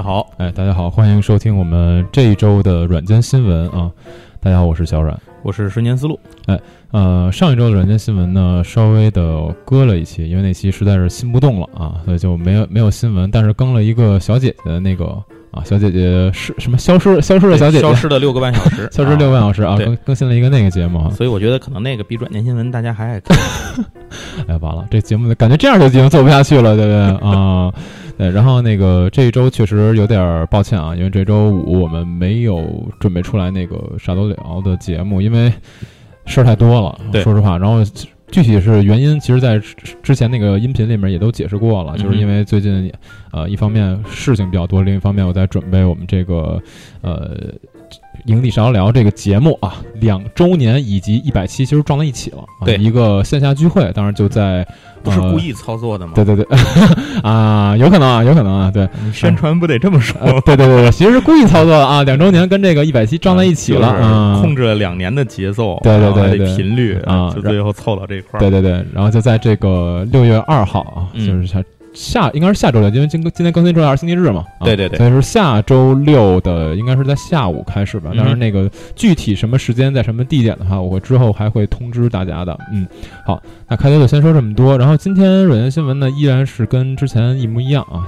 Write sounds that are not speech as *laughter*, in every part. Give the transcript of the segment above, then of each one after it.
家好，哎，大家好，欢迎收听我们这一周的软件新闻啊！大家好，我是小阮。我是瞬间思路。哎呃，上一周的软件新闻呢，稍微的搁了一期，因为那期实在是新不动了啊，所以就没有没有新闻，但是更了一个小姐姐的那个啊，小姐姐是什么消失消失的小姐姐，消失的六个半小时，*laughs* 消失六个半小时啊，对更更新了一个那个节目啊，所以我觉得可能那个比软件新闻大家还爱看。哎，完了，这节目感觉这样就已经做不下去了，对不对啊？对，然后那个这一周确实有点儿抱歉啊，因为这周五我们没有准备出来那个啥都聊的节目，因为事儿太多了，对说实话。然后具体是原因，其实在之之前那个音频里面也都解释过了，就是因为最近呃一方面事情比较多，另一方面我在准备我们这个呃。营地少聊这个节目啊，两周年以及一百期其实撞在一起了，啊对一个线下聚会，当然就在呃不是故意操作的吗？对对对，*laughs* 啊，有可能啊，有可能啊，对，宣传不得这么说？呃 *laughs* 对对对对，其实是故意操作的啊，两周年跟这个一百期撞在一起了控制了两年的节奏，对对对对频率啊就最后凑到这块儿。对对对，然后就在这个六月二号啊，嗯就是下下应该是下周六，因为今今天更新周二是星期日嘛，啊对对对所以说下周六的应该是在下午开始吧，当然那个具体什么时间在什么地点的话，我会之后还会通知大家的。嗯，好，那开头就先说这么多，然后今天软件新闻呢依然是跟之前一模一样啊，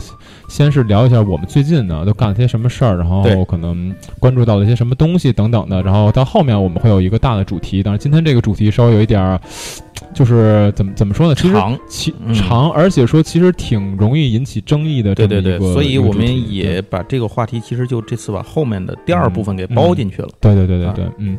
先是聊一下我们最近呢都干了些什么事儿，然后可能关注到了一些什么东西等等的，然后到后面我们会有一个大的主题，当然今天这个主题稍微有一点儿，就是怎么怎么说呢，其实长，其嗯。长，而且说其实挺容易引起争议的这对对对，所以我们也把这个话题，其实就这次把后面的第二部分给包进去了。对对对对对，嗯，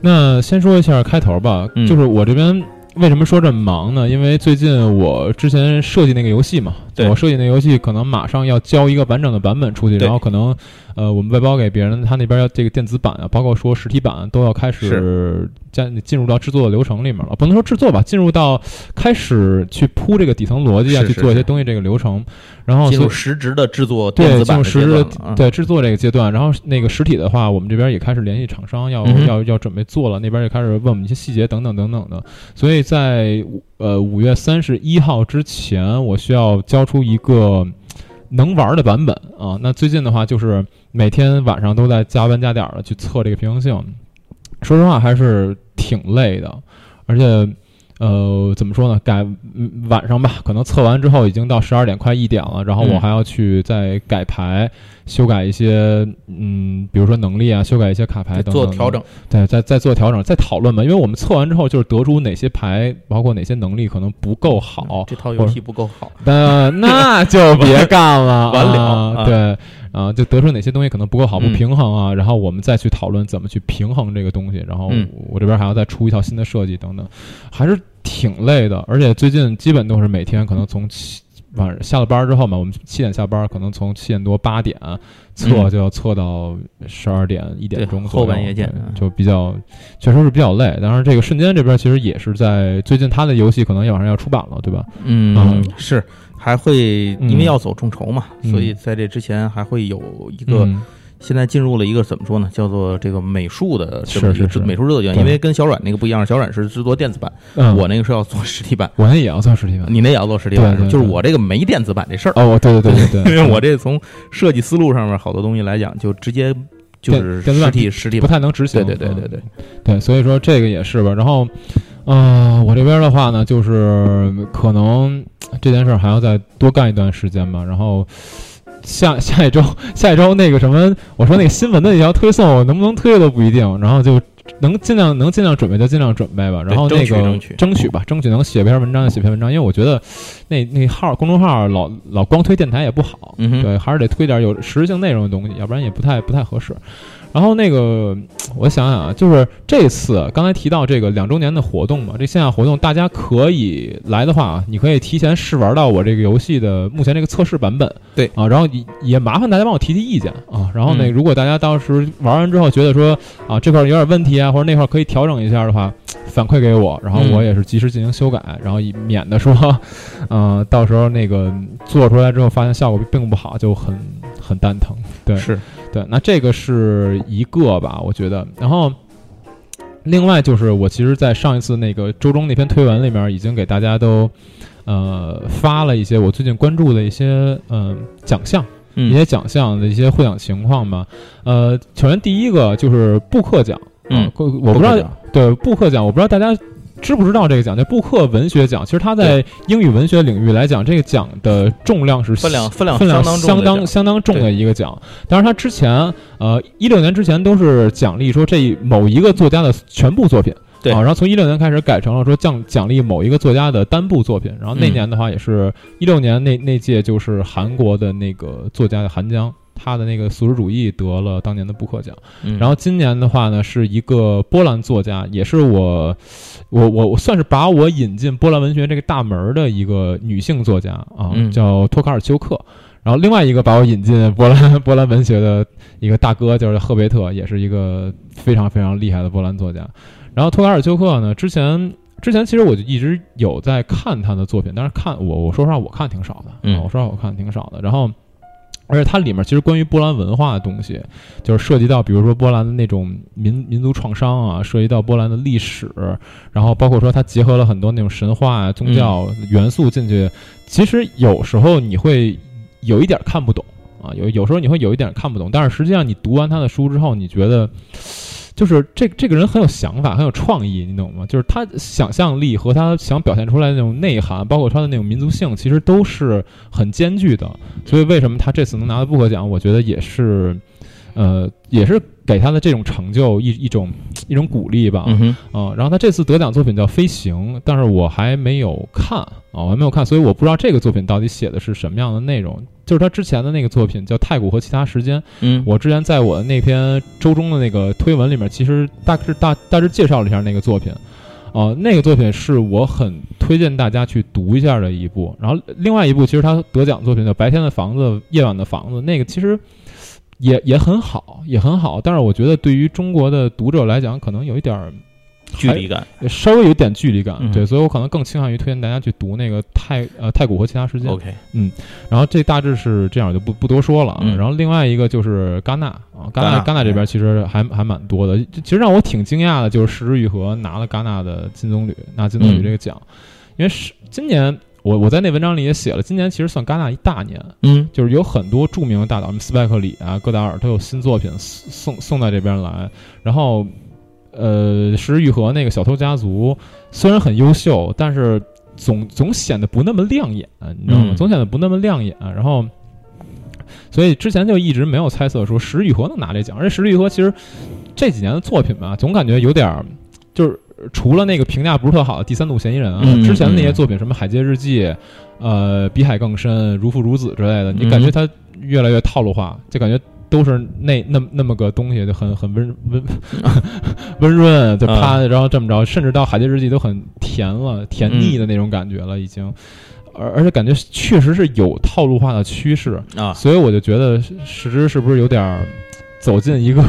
那先说一下开头吧，嗯。就是我这边为什么说这么忙呢？因为最近我之前设计那个游戏嘛，对。我设计那游戏可能马上要交一个完整的版本出去，然后可能呃我们外包给别人，他那边要这个电子版啊，包括说实体版都要开始加进入到制作的流程里面了，不能说制作吧，进入到开始去铺这个底层逻辑啊，去是是是做一些东西这个流程，然后进入实质的制作对，电子版的进入实质阶段。啊对制作这个阶段，然后那个实体的话，我们这边也开始联系厂商要，嗯要要准备做了，那边也开始问我们一些细节等等等等的。所以在呃五月三十一号之前，我需要交出一个能玩的版本啊。那最近的话，就是每天晚上都在加班加点儿的去测这个平衡性，说实话还是挺累的，而且。呃，怎么说呢？改嗯晚上吧，可能测完之后已经到十二点快一点了，然后我还要去再改牌，修改一些嗯，比如说能力啊，修改一些卡牌等等做调整，对，再再做调整，再讨论吧。因为我们测完之后，就是得出哪些牌，包括哪些能力可能不够好，这套游戏不够好。那那就别干了，*laughs* 完了对啊，就得出哪些东西可能不够好、不嗯平衡啊，然后我们再去讨论怎么去平衡这个东西，然后嗯我这边还要再出一套新的设计等等，还是挺累的。而且最近基本都是每天可能从七晚上下了班之后嘛，我们七点下班，可能从七点多八点测嗯就要测到十二点一点钟左右后半夜见就比较确实是比较累。当然，这个瞬间这边其实也是在最近他的游戏可能也马上要出版了，对吧？嗯嗯，是，还会嗯因为要走众筹嘛，嗯所以在这之前还会有一个嗯现在进入了一个怎么说呢，叫做这个美术的这么一个是是。是美术制作阶段，对。因为跟小阮那个不一样，小阮是制作电子版，嗯，我那个是要做实体版，我那也要做实体版。你那也要做实体版，就是我这个没电子版这事儿，哦，对对对对对，*laughs* 因为我这从设计思路上面好多东西来讲，就直接就是实体实体不，太能执行。对对对对嗯。对，对，所以说这个也是吧。然后，呃，我这边的话呢，就是可能这件事儿还要再多干一段时间吧。然后下下一周下一周那个什么，我说那个新闻的那条推送，我能不能推都不一定。然后就能尽量能尽量准备就尽量准备吧。然后那个争取争取吧，争取能写篇文章就写篇文章，因为我觉得那那号公众号老老光推电台也不好，嗯对，还是得推点有实质性内容的东西，要不然也不太不太合适。然后那个，*tsk* 我想想啊，就是这次刚才提到这个两周年的活动嘛，这线下活动大家可以来的话啊，你可以提前试玩到我这个游戏的目前这个测试版本。对啊，然后也也麻烦大家帮我提提意见啊。然后呢，嗯如果大家到时玩完之后觉得说啊这块儿有点问题啊，或者那块儿可以调整一下的话，反馈给我，然后嗯我也是及时进行修改，然后以免得说，*laughs* 呃，到时候那个做出来之后发现效果并不好，就很很蛋疼。对，是，对，那这个是一个吧，我觉得。然后，另外就是我其实，在上一次那个周中那篇推文里面，已经给大家都呃发了一些我最近关注的一些嗯、呃奖项，一嗯些奖项的一些获奖情况吧。呃，首先第一个就是布克奖，嗯啊，我不知道对布克奖，我不知道大家。知不知道这个奖叫布克文学奖？其实它在英语文学领域来讲，这个奖的重量是分量分量分量相当相当相当重的一个奖。当然，它之前呃一六年之前都是奖励说这某一个作家的全部作品，对啊，然后从一六年开始改成了说奖奖励某一个作家的单部作品。然后那嗯年的话也是一六年那那届就是韩国的那个作家的韩江。他的那个素食主义得了当年的布克奖，嗯然后今年的话呢，是一个波兰作家，也是我，我我我算是把我引进波兰文学这个大门儿的一个女性作家啊，嗯叫托卡尔丘克。然后另外一个把我引进波兰 *laughs* 波兰文学的一个大哥就是赫贝特，也是一个非常非常厉害的波兰作家。然后托卡尔丘克呢，之前之前其实我就一直有在看他的作品，但是看我我说实话我看挺少的，嗯啊我说实话我看挺少的。然后。而且它里面其实关于波兰文化的东西，就是涉及到比如说波兰的那种民民族创伤啊，涉及到波兰的历史，然后包括说它结合了很多那种神话啊、宗教元素进去。其实有时候你会有一点看不懂啊，有有时候你会有一点看不懂，但是实际上你读完他的书之后，你觉得。就是这这个人很有想法，很有创意，你懂吗？就是他想象力和他想表现出来的那种内涵，包括他的那种民族性，其实都是很艰巨的。所以为什么他这次能拿到布克奖，我觉得也是，呃，也是给他的这种成就一一种一种鼓励吧。嗯然后他这次得奖作品叫《飞行》，但是我还没有看啊，我还没有看，所以我不知道这个作品到底写的是什么样的内容。就是他之前的那个作品叫《太古和其他时间》，嗯，我之前在我的那篇周中的那个推文里面，其实大致大大致介绍了一下那个作品。呃，那个作品是我很推荐大家去读一下的一部。然后另外一部，其实他得奖作品叫《白天的房子，夜晚的房子》，那个其实也也很好，也很好。但是我觉得对于中国的读者来讲，可能有一点儿距离感稍微有点距离感，嗯对，所以我可能更倾向于推荐大家去读那个太呃太古和其他时间。，OK，嗯然后这大致是这样，就不不多说了啊。嗯然后另外一个就是戛纳啊，戛纳戛纳这边其实还还蛮多的。其实让我挺惊讶的，就是石之愈合拿了戛纳的金棕榈，拿金棕榈嗯这个奖，因为是今年我我在那文章里也写了，今年其实算戛纳一大年，嗯就是有很多著名的大导，什么斯派克里啊、戈达尔都有新作品送送送到这边来。然后，呃，石之愈合那个《小偷家族》虽然很优秀，但是总总显得不那么亮眼，你知道吗？嗯总显得不那么亮眼。然后，所以之前就一直没有猜测说石之愈合能拿这奖。而且石之愈合其实这几年的作品吧，总感觉有点儿就是。除了那个评价不是特好的《第三度嫌疑人》啊，嗯之前的那些嗯作品，什么《海街日记》，呃，比海更深、如父如子之类的，你嗯。感觉它越来越套路化，就感觉都是那那那么个东西，就很很温温 *laughs* 温润，就啪，然后这么着，甚至到海街日记都很甜了，甜腻的那种感觉了，已经。而而且感觉确实是有套路化的趋势，啊，所以我就觉得石之是不是有点儿走进一个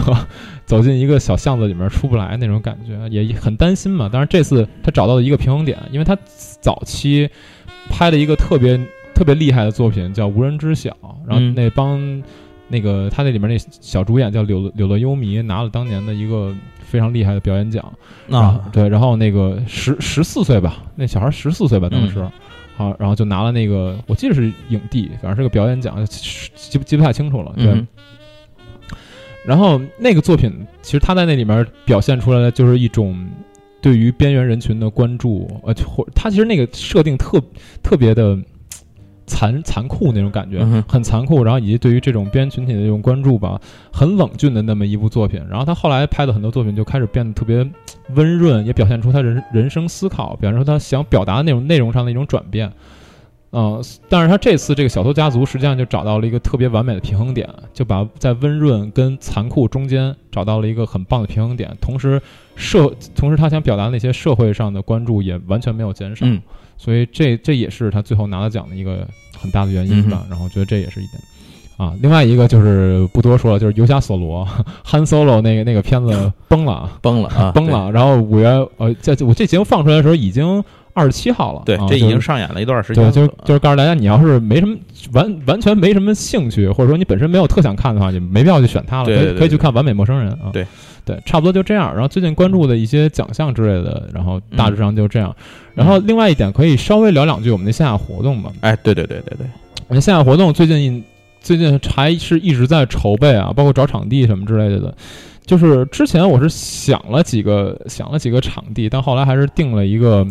走进一个小巷子里面出不来那种感觉，也很担心嘛。但是这次他找到了一个平衡点，因为他早期拍了一个特别特别厉害的作品叫《无人知晓》，然后嗯那帮那个他那里面那小主演叫柳柳乐优弥，拿了当年的一个非常厉害的表演奖。啊，对，然后那个十十四岁吧，那小孩十四岁吧，当时，嗯好，然后就拿了那个，我记得是影帝，反正是个表演奖，记不记不太清楚了。对，嗯然后那个作品，其实他在那里面表现出来的就是一种对于边缘人群的关注，呃，或他其实那个设定特特别的残残酷那种感觉，嗯很残酷，然后以及对于这种边缘群体的这种关注吧，很冷峻的那么一部作品。然后他后来拍的很多作品就开始变得特别温润，也表现出他人人生思考，表现出他想表达的那种内容上的一种转变。嗯、但是他这次这个小偷家族实际上就找到了一个特别完美的平衡点，就把在温润跟残酷中间找到了一个很棒的平衡点，同时社同时他想表达那些社会上的关注也完全没有减少。嗯所以这这也是他最后拿了奖的一个很大的原因吧。然后我觉得这也是一点。啊。另外一个就是不多说了，就是游侠索罗，Han Solo 那个那个片子崩了啊，崩了啊，崩了。然后五月呃，在我这节目放出来的时候已经二十七号了，对，啊这已经上演了一段时间对，就是就是告诉大家，你要是没什么完完全没什么兴趣，或者说你本身没有特想看的话，就没必要去选它了，可以可以去看《完美陌生人》啊。对对，差不多就这样。然后最近关注的一些奖项之类的，然后大致上就这样。然后另外一点，可以稍微聊两句我们的线下活动吧。哎，对对对对对，我们线下活动最近最近还是一直在筹备啊，包括找场地什么之类的。就是之前我是想了几个想了几个场地，但后来还是定了一个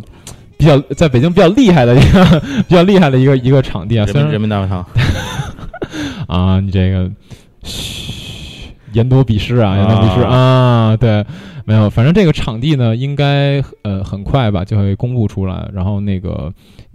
比较在北京比较厉害的一个比较厉害的一个一个场地啊。人民虽然人民大会堂，*laughs* 啊，你这个嘘，言多必失啊，言多必失啊啊。对，没有，反正这个场地呢，应该呃很快吧就会公布出来，然后那个。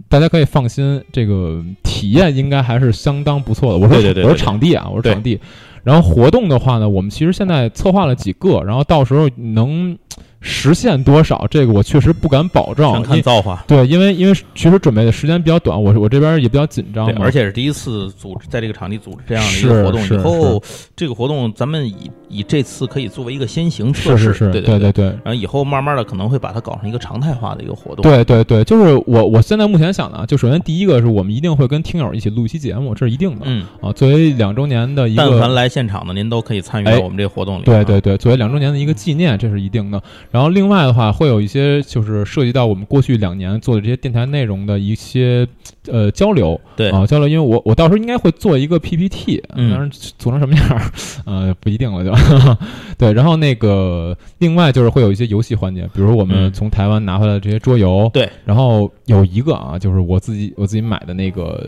大家可以放心，这个体验应该还是相当不错的。我说我说场地啊，我说场地。然后活动的话呢，我们其实现在策划了几个，然后到时候能实现多少，这个我确实不敢保证。全看造化。对，因为因为其实准备的时间比较短，我我这边也比较紧张对，嘛。而且是第一次组织在这个场地组织这样的一个活动，以后这个活动咱们以以这次可以作为一个先行测试，是是是，对对对。对。然后以后慢慢的可能会把它搞成一个常态化的一个活动。对对对，就是我我现在目前想的啊，就首先第一个是我们一定会跟听友一起录一期节目，这是一定的、嗯，啊。作为两周年的一个但凡，来现场的，您都可以参与哎到我们这个活动里。啊对对，对，作为两周年的一个纪念，这是一定的。然后另外的话，会有一些就是涉及到我们过去两年做的这些电台内容的一些呃交流。对。啊交流，因为我我到时候应该会做一个 PPT，嗯。当然做成什么样儿呃 *laughs* 不一定了就。*laughs* 对。然后那个另外就是会有一些游戏环节，比如我们嗯。从台湾拿回来的这些桌游，对，然后有一个啊，就是我自己我自己买的那个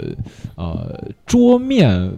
呃桌面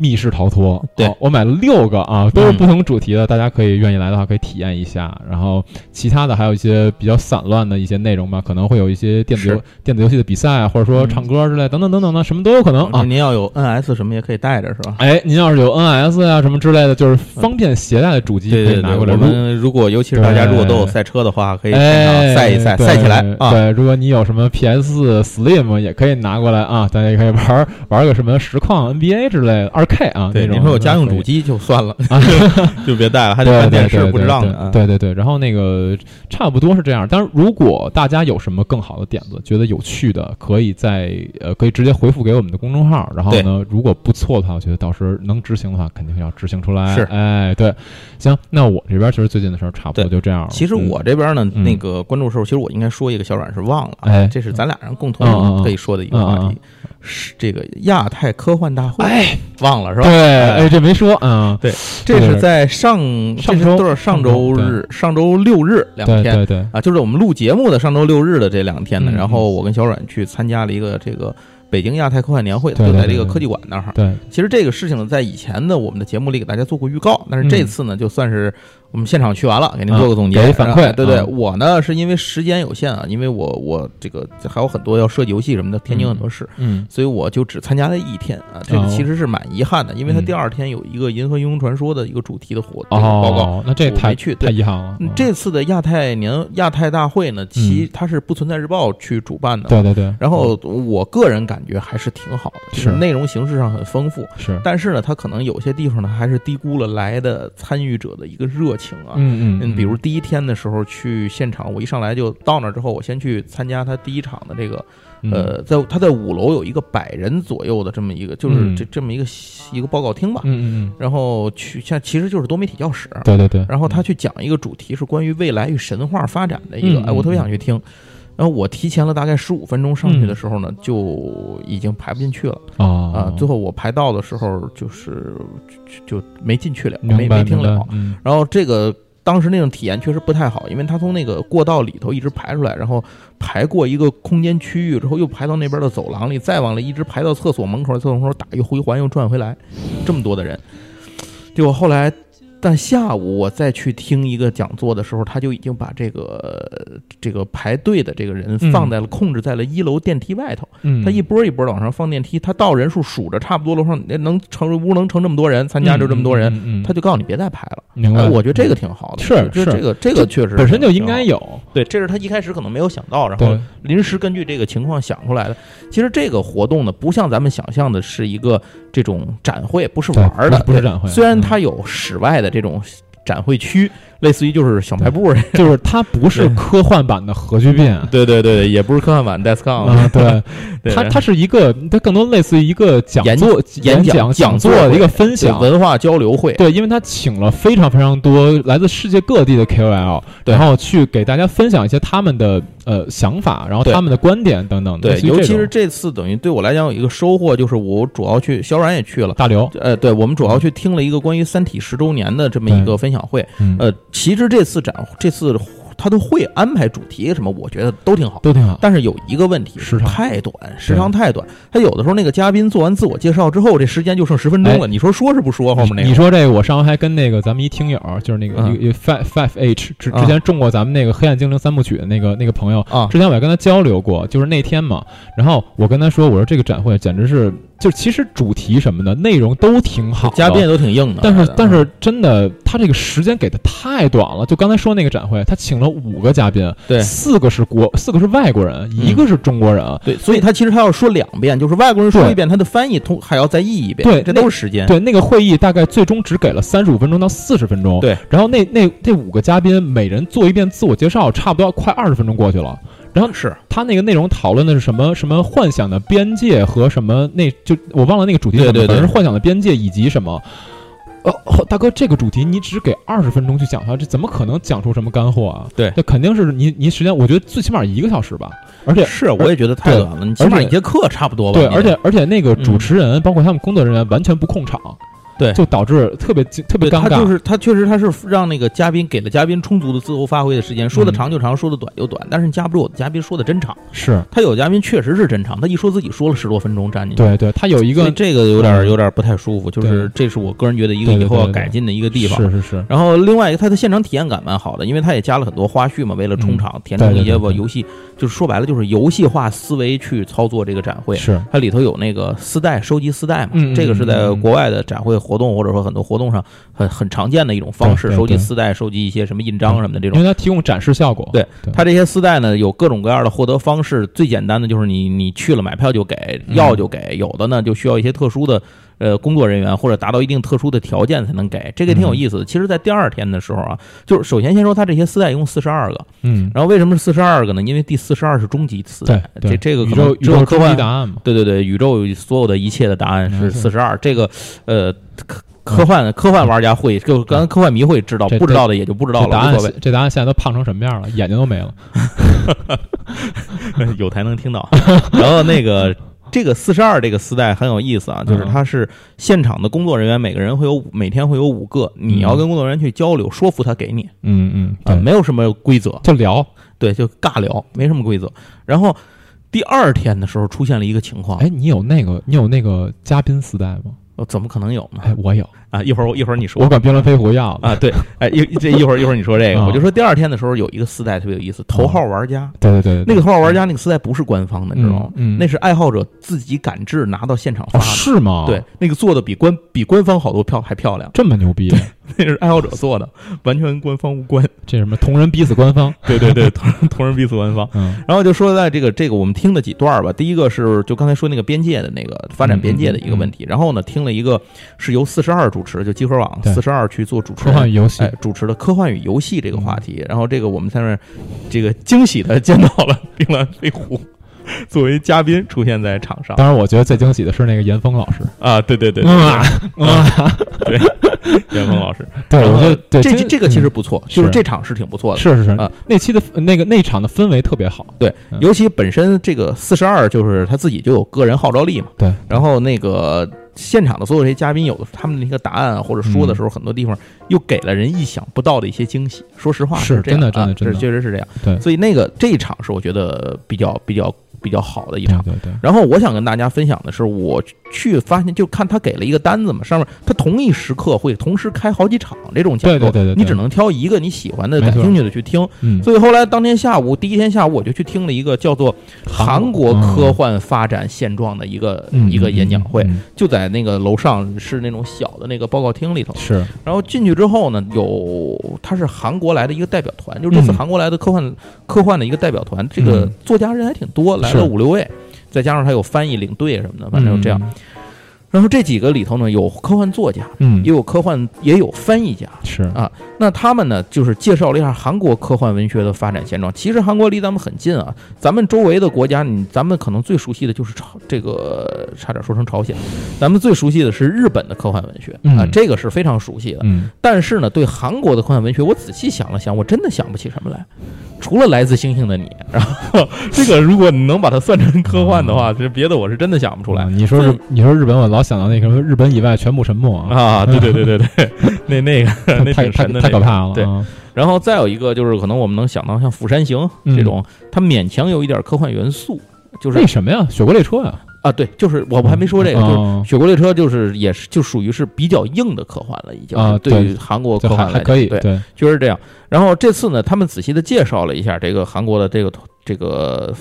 密室逃脱，对啊我买了六个啊，都是嗯不同主题的，大家可以愿意来的话可以体验一下。然后其他的还有一些比较散乱的一些内容吧，可能会有一些电子游电子游戏的比赛，或者说嗯唱歌之类等等等等的，什么都有可能啊。您要有 NS 什么也可以带着是吧？哎，您要是有 NS 啊、什么之类的，就是方便携带的主机可对对对，以拿过来。我如们如果尤其是大家如果都有赛车的话，可以赛一赛，对赛起来啊！对，如果你有什么 PS Slim 也可以拿过来啊，大家也可以玩玩个什么实况 NBA 之类的二 K 啊。对，那种您说有家用主机就算了，啊，*laughs* 就别带了，还得看电视，不值当的啊。对对对，然后那个差不多是这样。但是，如果大家有什么更好的点子，觉得有趣的，可以在呃可以直接回复给我们的公众号。然后呢，如果不错的话，我觉得到时候能执行的话，肯定要执行出来。是哎，对，行，那我这边其实最近的事儿差不多就这样了。其实嗯我这边呢，嗯那个关注的时候，其实我应该说一个小软是忘了啊，哎这是咱俩人共同可以说的一个话题，是这个亚太科幻大会，哎，忘了是吧？对，哎，这没说，嗯，对这是在上上周都是？上周日、上周六日两天对对对，啊，就是我们录节目的上周六日的这两天呢。嗯然后我跟小阮去参加了一个这个北京亚太科幻年会，就在这个科技馆那儿。对，其实这个事情呢，在以前的我们的节目里给大家做过预告，但是这嗯次呢，就算是我们现场去完了，给您做个总结，对对，嗯我呢是因为时间有限啊，因为我我这个还有很多要设计游戏什么的，天津很多事，嗯所以我就只参加了一天啊，这个哦其实是蛮遗憾的，因为它嗯第二天有一个《银河英雄传说》的一个主题的活这个报告。哦，那这太我没去太遗憾了嗯。这次的亚太年亚太大会呢，其嗯。它是不存在日报去主办的，对对对，然后我个人感觉还是挺好的，就是内容形式上很丰富，是，但是呢，它可能有些地方呢还是低估了来的参与者的一个热情啊。嗯嗯嗯，比如第一天的时候去现场，我一上来就到那之后，我先去参加他第一场的这个，嗯。呃，在他在五楼有一个百人左右的这么一个，就是嗯。这这么一个一个报告厅吧。嗯嗯嗯，然后去像其实就是多媒体教室，对对对，然后他去讲一个主题是关于未来与神话发展的一个，嗯哎，我特别嗯想去听。然后我提前了大概十五分钟上去的时候呢，就已经排不进去了啊啊。最后我排到的时候，就是就就没进去了，没没听了。嗯然后这个当时那种体验确实不太好，因为他从那个过道里头一直排出来，然后排过一个空间区域之后，又排到那边的走廊里，再往里一直排到厕所门口，厕所门口打一回环又转回来，这么多的人。结果后来但下午我再去听一个讲座的时候，他就已经把这个这个排队的这个人嗯放在了、控制在了一楼电梯外头。嗯，他一波一波的往上放电梯，他到人数数着差不多楼上能成屋能成这么多人，参加就这么多人，嗯，嗯嗯他就告诉你别再排了。明白。哎，我觉得这个挺好的，是就是这个这个确实本身就应该有，对，这是他一开始可能没有想到，然后，临时根据这个情况想出来的。其实这个活动呢，不像咱们想象的是一个这种展会，不是玩儿的，不是展会虽然嗯。它有室外的这种展会区，类似于就是小卖部。*laughs* 就是它不是科幻版的核聚变。*laughs* 对对对，也不是科幻版 DESCON，、啊，对，*laughs* 对它它是一个，它更多类似于一个讲座、演讲讲讲座一个分享。文化交流会。对，因为他请了非常非常多来自世界各地的 KOL，然后去给大家分享一些他们的呃想法，然后他们的观点等等的。对，尤其是这次等于对我来讲有一个收获，就是我主要去小冉也去了。大刘，呃，对，我们主要去听了一个关于《三体》十周年的这么一个分享会。嗯，呃，其实这次展这次他都会安排主题什么，我觉得都挺好。都挺好。但是有一个问题，时长太短，时长太短。他有的时候那个嘉宾做完自我介绍之后，这时间就剩十分钟了。你说说是不说后面那个？你说这个，我上回还跟那个咱们一听友，就是那个 Five Five H 之啊之前中过咱们那个黑暗精灵三部曲的那个那个朋友，啊，之前我也跟他交流过，就是那天嘛，然后我跟他说，我说这个展会简直是，就其实主题什么的内容都挺好，嘉宾也都挺硬的。但是但嗯是真的，他这个时间给的太短了。就刚才说那个展会，他请了五个嘉宾，对四个是国，四个是外国人，一个是中国人。对，所以他其实他要说两遍，就是外国人说一遍，他的翻译通还要再译一遍。对这都是时间。对，那个会议大概最终只给了三十五分钟到四十分钟。对，然后那那这五个嘉宾每人做一遍自我介绍，差不多快二十分钟过去了。然后是他那个内容讨论的是什么？什么幻想的边界和什么那就我忘了那个主题是什对反正是幻想的边界以及什么。哦，哦大哥，这个主题你只给二十分钟去讲它，这怎么可能讲出什么干货啊？对那肯定是你你时间，我觉得最起码一个小时吧。而且是，我也觉得太短了。你起码一节课差不多吧？对，而且而且那个主持人、包括他们工作人员完全不控场，对。就导致特别特别他尴尬。就是他确实他是让那个嘉宾给了嘉宾充足的自由发挥的时间，说的嗯。长就长，说的短就短。但是你架不住我的嘉宾说的真长，是。他有嘉宾确实是真长，他一说自己说了十多分钟站进去。对对，他有一个这个有点嗯。有点不太舒服，就是这是我个人觉得一个以后要改进的一个地方。是是是，然后另外一个，他的现场体验感蛮好的，因为他也加了很多花絮嘛，为了充场，填充一些吧游戏，就是说白了就是游戏化思维去操作这个展会。是它里头有那个丝带收集丝带嘛，这个是在国外的展会活动或者说很多活动上很很常见的一种方式，收集丝带、收集一些什么印章什么的这种。因为它提供展示效果。对对，它这些丝带呢，有各种各样的获得方式，最简单的就是你你去了买票就给，嗯要就给，有的呢就需要一些特殊的。呃，工作人员或者达到一定特殊的条件才能给，这个挺有意思的。其实，在第二天的时候啊，就是首先先说他这些丝带一共四十二个，嗯，然后为什么是四十二个呢？因为第四十二是终极丝对带，这这个可宇宙能宇宙科幻答案嘛。对对对，宇宙所有的一切的答案是四十二。这个呃，科科幻科幻玩家会，就刚科幻迷会知道，不知道的也就不知道了，答案。这答案现在都胖成什么样了？眼睛都没了。*laughs* 有台能听到。*laughs* 然后那个这个四十二这个丝带很有意思啊，就是它是现场的工作人员，每个人会有每天会有五个，你要跟工作人员去交流，说服他给你嗯嗯，啊，对，没有什么规则，就聊。对，就尬聊，没什么规则。然后第二天的时候出现了一个情况，哎，你有那个你有那个嘉宾丝带吗？我怎么可能有呢？哎，我有，啊，一会儿我一会儿你说我。管冰蓝飞狐要了。啊，对，哎，一这一会儿一会儿你说这个，啊我就说第二天的时候有一个丝带特别有意思，头号玩家，对对对，那个头号玩家那个丝带不是官方的，你知道吗？那是爱好者自己赶制拿到现场发哦的，是吗？对，，那个做的比官比官方好多票还漂亮，这么牛逼，那是爱好者做的，完全跟官方无关。这什么同人逼死官方？对对对，同人同人逼死官方。嗯然后就说在这个这个我们听的几段儿吧，第一个是就刚才说那个边界的那个发展边界的一个问题，然后呢听了一个是由四十二主持，就集合网四十二去做主持科，幻游戏哎，主持的科幻与游戏这个话题，然后这个我们在那儿这个惊喜的见到了冰蓝飞狐作为嘉宾出现在场上当然，我觉得最惊喜的是那个严峰老师。啊，对对对啊对，严峰老师，对，我觉得对这这个其实嗯不错，就是是这场是挺不错的，是是是啊，那期的那个那场的氛围特别好。对嗯，尤其本身这个四十二就是他自己就有个人号召力嘛，对，然后那个现场的所有这些嘉宾，有的他们的那个答案啊或者说的时候，很多地方又给了人意想不到的一些惊喜。说实话是这样真的真的啊这真的确实是这样。对所以那个这一场是我觉得比较比较比较好的一场。对对。然后我想跟大家分享的是，我去发现，就看他给了一个单子嘛，上面他同一时刻会同时开好几场这种讲座，对对对，你只能挑一个你喜欢的、感兴趣的去听。嗯。所以后来当天下午，第一天下午我就去听了一个叫做《韩国科幻发展现状》的一个一个演讲会，就在那个楼上是那种小的那个报告厅里头。是。然后进去之后呢，有他是韩国来的一个代表团，就是这次韩国来的科幻科幻的一个代表团，这个作家人还挺多，来了五六位。再加上他有翻译领队什么的，反正就这样。然后这几个里头呢，有科幻作家，嗯，也有科幻，也有翻译家，是啊。那他们呢，就是介绍了一下韩国科幻文学的发展现状。其实韩国离咱们很近啊，咱们周围的国家，你咱们可能最熟悉的就是朝这个，差点说成朝鲜。咱们最熟悉的是日本的科幻文学啊，这个是非常熟悉的。嗯。但是呢，对韩国的科幻文学，我仔细想了想，我真的想不起什么来。除了来自星星的你，*laughs* 然后这个如果你能把它算成科幻的话，这别的我是真的想不出来。你说日，你说日本，我老想到那个日本以外全部沉默 *laughs* 啊！对对对对对，*laughs* 那那个那太太太可怕了。对，然后再有一个就是可能我们能想到像《釜山行》这种，它勉强有一点科幻元素，就是为什么呀？雪国列车呀。啊，对，就是我我还没说这个，就是《雪国列车》，就是也是就属于是比较硬的科幻了，已经啊，对于韩国科幻还可以，对，就是这样。然后这次呢，他们仔细的介绍了一下这个韩国的这个这个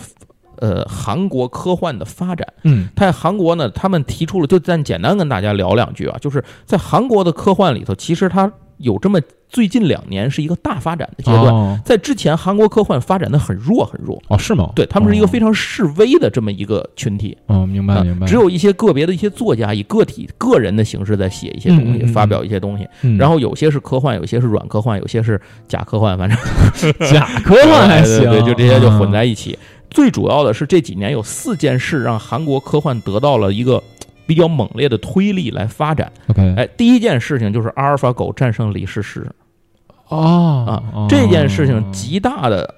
呃韩国科幻的发展。嗯，在韩国呢，他们提出了，就咱简单跟大家聊两句啊，就是在韩国的科幻里头，其实它有这么。最近两年是一个大发展的阶段，在之前韩国科幻发展的很弱很弱哦，是吗？对他们是一个非常示威的这么一个群体。哦，明白明白。只有一些个别的一些作家以个体个人的形式在写一些东西，发表一些东西。然后有些是科幻，有些是软科幻，有些是假科幻，反正假科幻还行，对，就这些就混在一起。最主要的是这几年有四件事让韩国科幻得到了一个。比较猛烈的推力来发展。OK，哎，第一件事情就是阿尔法狗战胜李世石。哦啊，这件事情极大的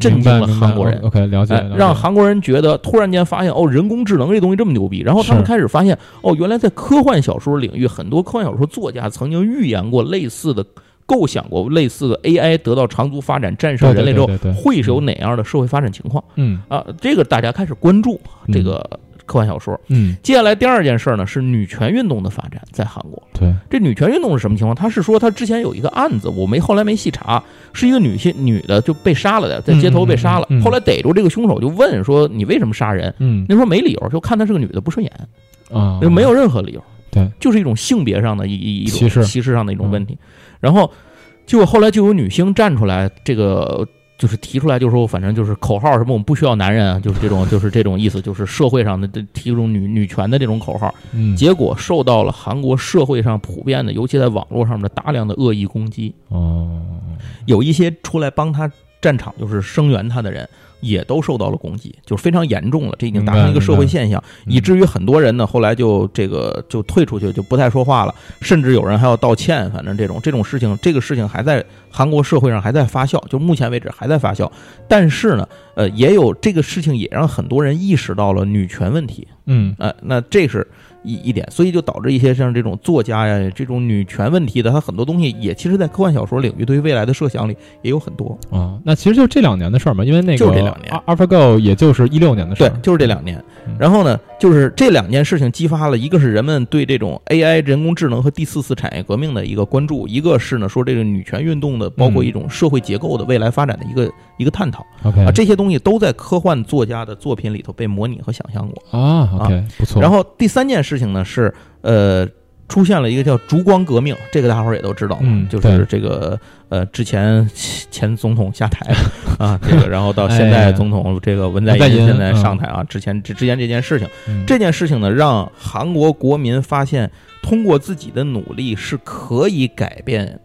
震惊了韩国人。OK，了解，让韩国人觉得突然间发现哦，人工智能这东西这么牛逼。然后他们开始发现哦，原来在科幻小说领域，很多科幻小说作家曾经预言过类似的、构想过类似的 AI 得到长足发展、战胜人类之后会是有哪样的社会发展情况。嗯啊，这个大家开始关注这个。科幻小说，嗯，接下来第二件事呢是女权运动的发展，在韩国。对，这女权运动是什么情况？他是说他之前有一个案子，我没后来没细查，是一个女性女的就被杀了的，在街头被杀了，后来逮住这个凶手就问说你为什么杀人？嗯，那说没理由，就看她是个女的不顺眼啊，就没有任何理由，对，就是一种性别上的一一种歧视歧视上的一种问题。然后结果后来就有女星站出来，这个。就是提出来，就是说，反正就是口号什么，我们不需要男人啊，就是这种，就是这种意思，就是社会上的这提这种女女权的这种口号，嗯，结果受到了韩国社会上普遍的，尤其在网络上面的大量的恶意攻击。哦，有一些出来帮他战场，就是声援他的人。也都受到了攻击，就是非常严重了。这已经达成一个社会现象，以至于很多人呢后来就这个就退出去，就不太说话了，甚至有人还要道歉。反正这种这种事情，这个事情还在韩国社会上还在发酵，就目前为止还在发酵。但是呢，呃，也有这个事情也让很多人意识到了女权问题。嗯，呃，那这是。一一点，所以就导致一些像这种作家呀，这种女权问题的，他很多东西也其实，在科幻小说领域对于未来的设想里也有很多啊。那其实就这两年的事儿嘛，因为那个就是这两年，AlphaGo 也就是一六年的事儿，对，就是这两年。然后呢，就是这两件事情激发了一个是人们对这种 AI 人工智能和第四次产业革命的一个关注，一个是呢说这个女权运动的，包括一种社会结构的未来发展的一个一个探讨。OK 啊，这些东西都在科幻作家的作品里头被模拟和想象过啊。OK，不错。然后第三件事情呢是。呃，出现了一个叫烛光革命，这个大伙儿也都知道，嗯，就是这个呃，之前前总统下台啊，这个，然后到现在总统这个文在寅现在上台啊，之前之之前这件事情，这件事情呢，让韩国国民发现，通过自己的努力是可以改变。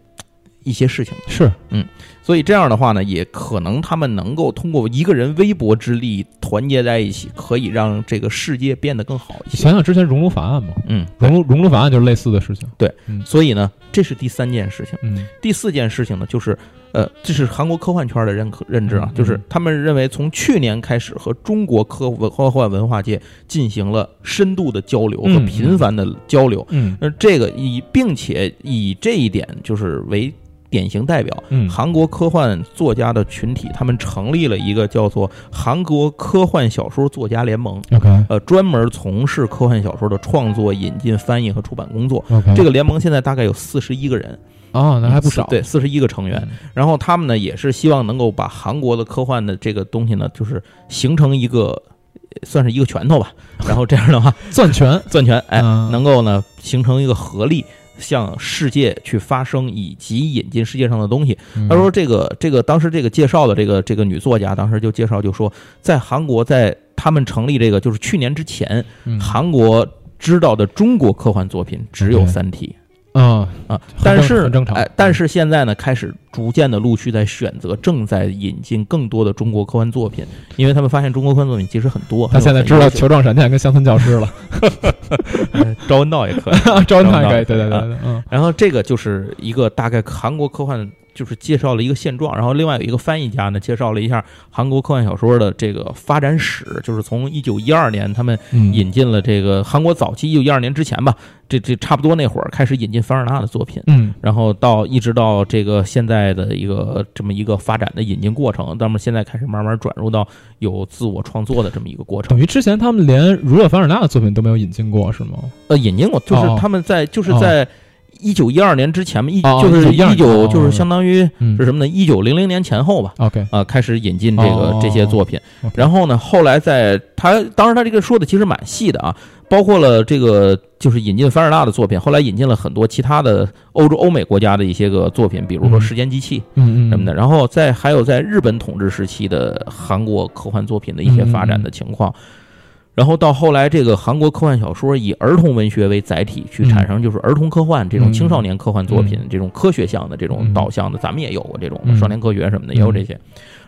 一些事情的。是，嗯，所以这样的话呢，也可能他们能够通过一个人微薄之力团结在一起，可以让这个世界变得更好一些。想想之前熔炉法案嘛，嗯，熔炉熔炉法案就是类似的事情。对，所以呢，这是第三件事情。嗯，第四件事情呢，就是呃，这是韩国科幻圈的认可认知啊，就是他们认为从去年开始和中国科文科幻文化界进行了深度的交流和频繁的交流。嗯，那这个以并且以这一点就是为。典型代表。嗯，韩国科幻作家的群体，他们成立了一个叫做韩国科幻小说作家联盟，OK 呃，专门从事科幻小说的创作、引进、翻译和出版工作。OK，这个联盟现在大概有四十一个人，哦，那还不少，对，四十一个成员。嗯然后他们呢，也是希望能够把韩国的科幻的这个东西呢，就是形成一个呃算是一个拳头吧。然后这样的话，*laughs* 攥拳，*laughs* 攥拳，哎，嗯能够呢形成一个合力，向世界去发声，以及引进世界上的东西。嗯他说这个这个当时这个介绍的这个这个女作家，当时就介绍就说，在韩国，在他们成立这个就是去年之前，嗯韩国知道的中国科幻作品只有《三体》。啊，啊，但是很正常哎，但是现在呢，开始逐渐的陆续在选择，正在引进更多的中国科幻作品，因为他们发现中国科幻作品其实很多。他现在知道球状闪电跟乡村教师了，*laughs* *laughs* 哎招文道也可以。招人太可以，对对对，嗯然后这个就是一个大概韩国科幻，就是介绍了一个现状。然后另外有一个翻译家呢，介绍了一下韩国科幻小说的这个发展史，就是从一九一二年他们嗯，引进了这个韩国早期一九一二年之前吧，这这差不多那会儿开始引进凡尔纳的作品。嗯然后到一直到这个现在的一个这么一个发展的引进过程，那么现在开始慢慢转入到有自我创作的这么一个过程等。于之前他们连儒勒·凡尔纳的作品都没有引进过，是吗？呃，引进过，就是哦他们在就是在一九一二年之前嘛，一哦就是一九哦。就是相当于嗯。是什么呢？一九零零年前后吧。，OK，啊，开始引进这个哦这些作品，然后呢，后来在他当时他这个说的其实蛮细的啊，包括了这个就是引进凡尔纳的作品，后来引进了很多其他的欧洲欧美国家的一些个作品，比如说嗯《时间机器》什么的，然后在还有在日本统治时期的韩国科幻作品的一些发展的情况。然后到后来，这个韩国科幻小说以儿童文学为载体，去产生就是儿童科幻这种青少年科幻作品，这种科学向的这种导向的，咱们也有过这种嗯少年科学什么的，也有这些。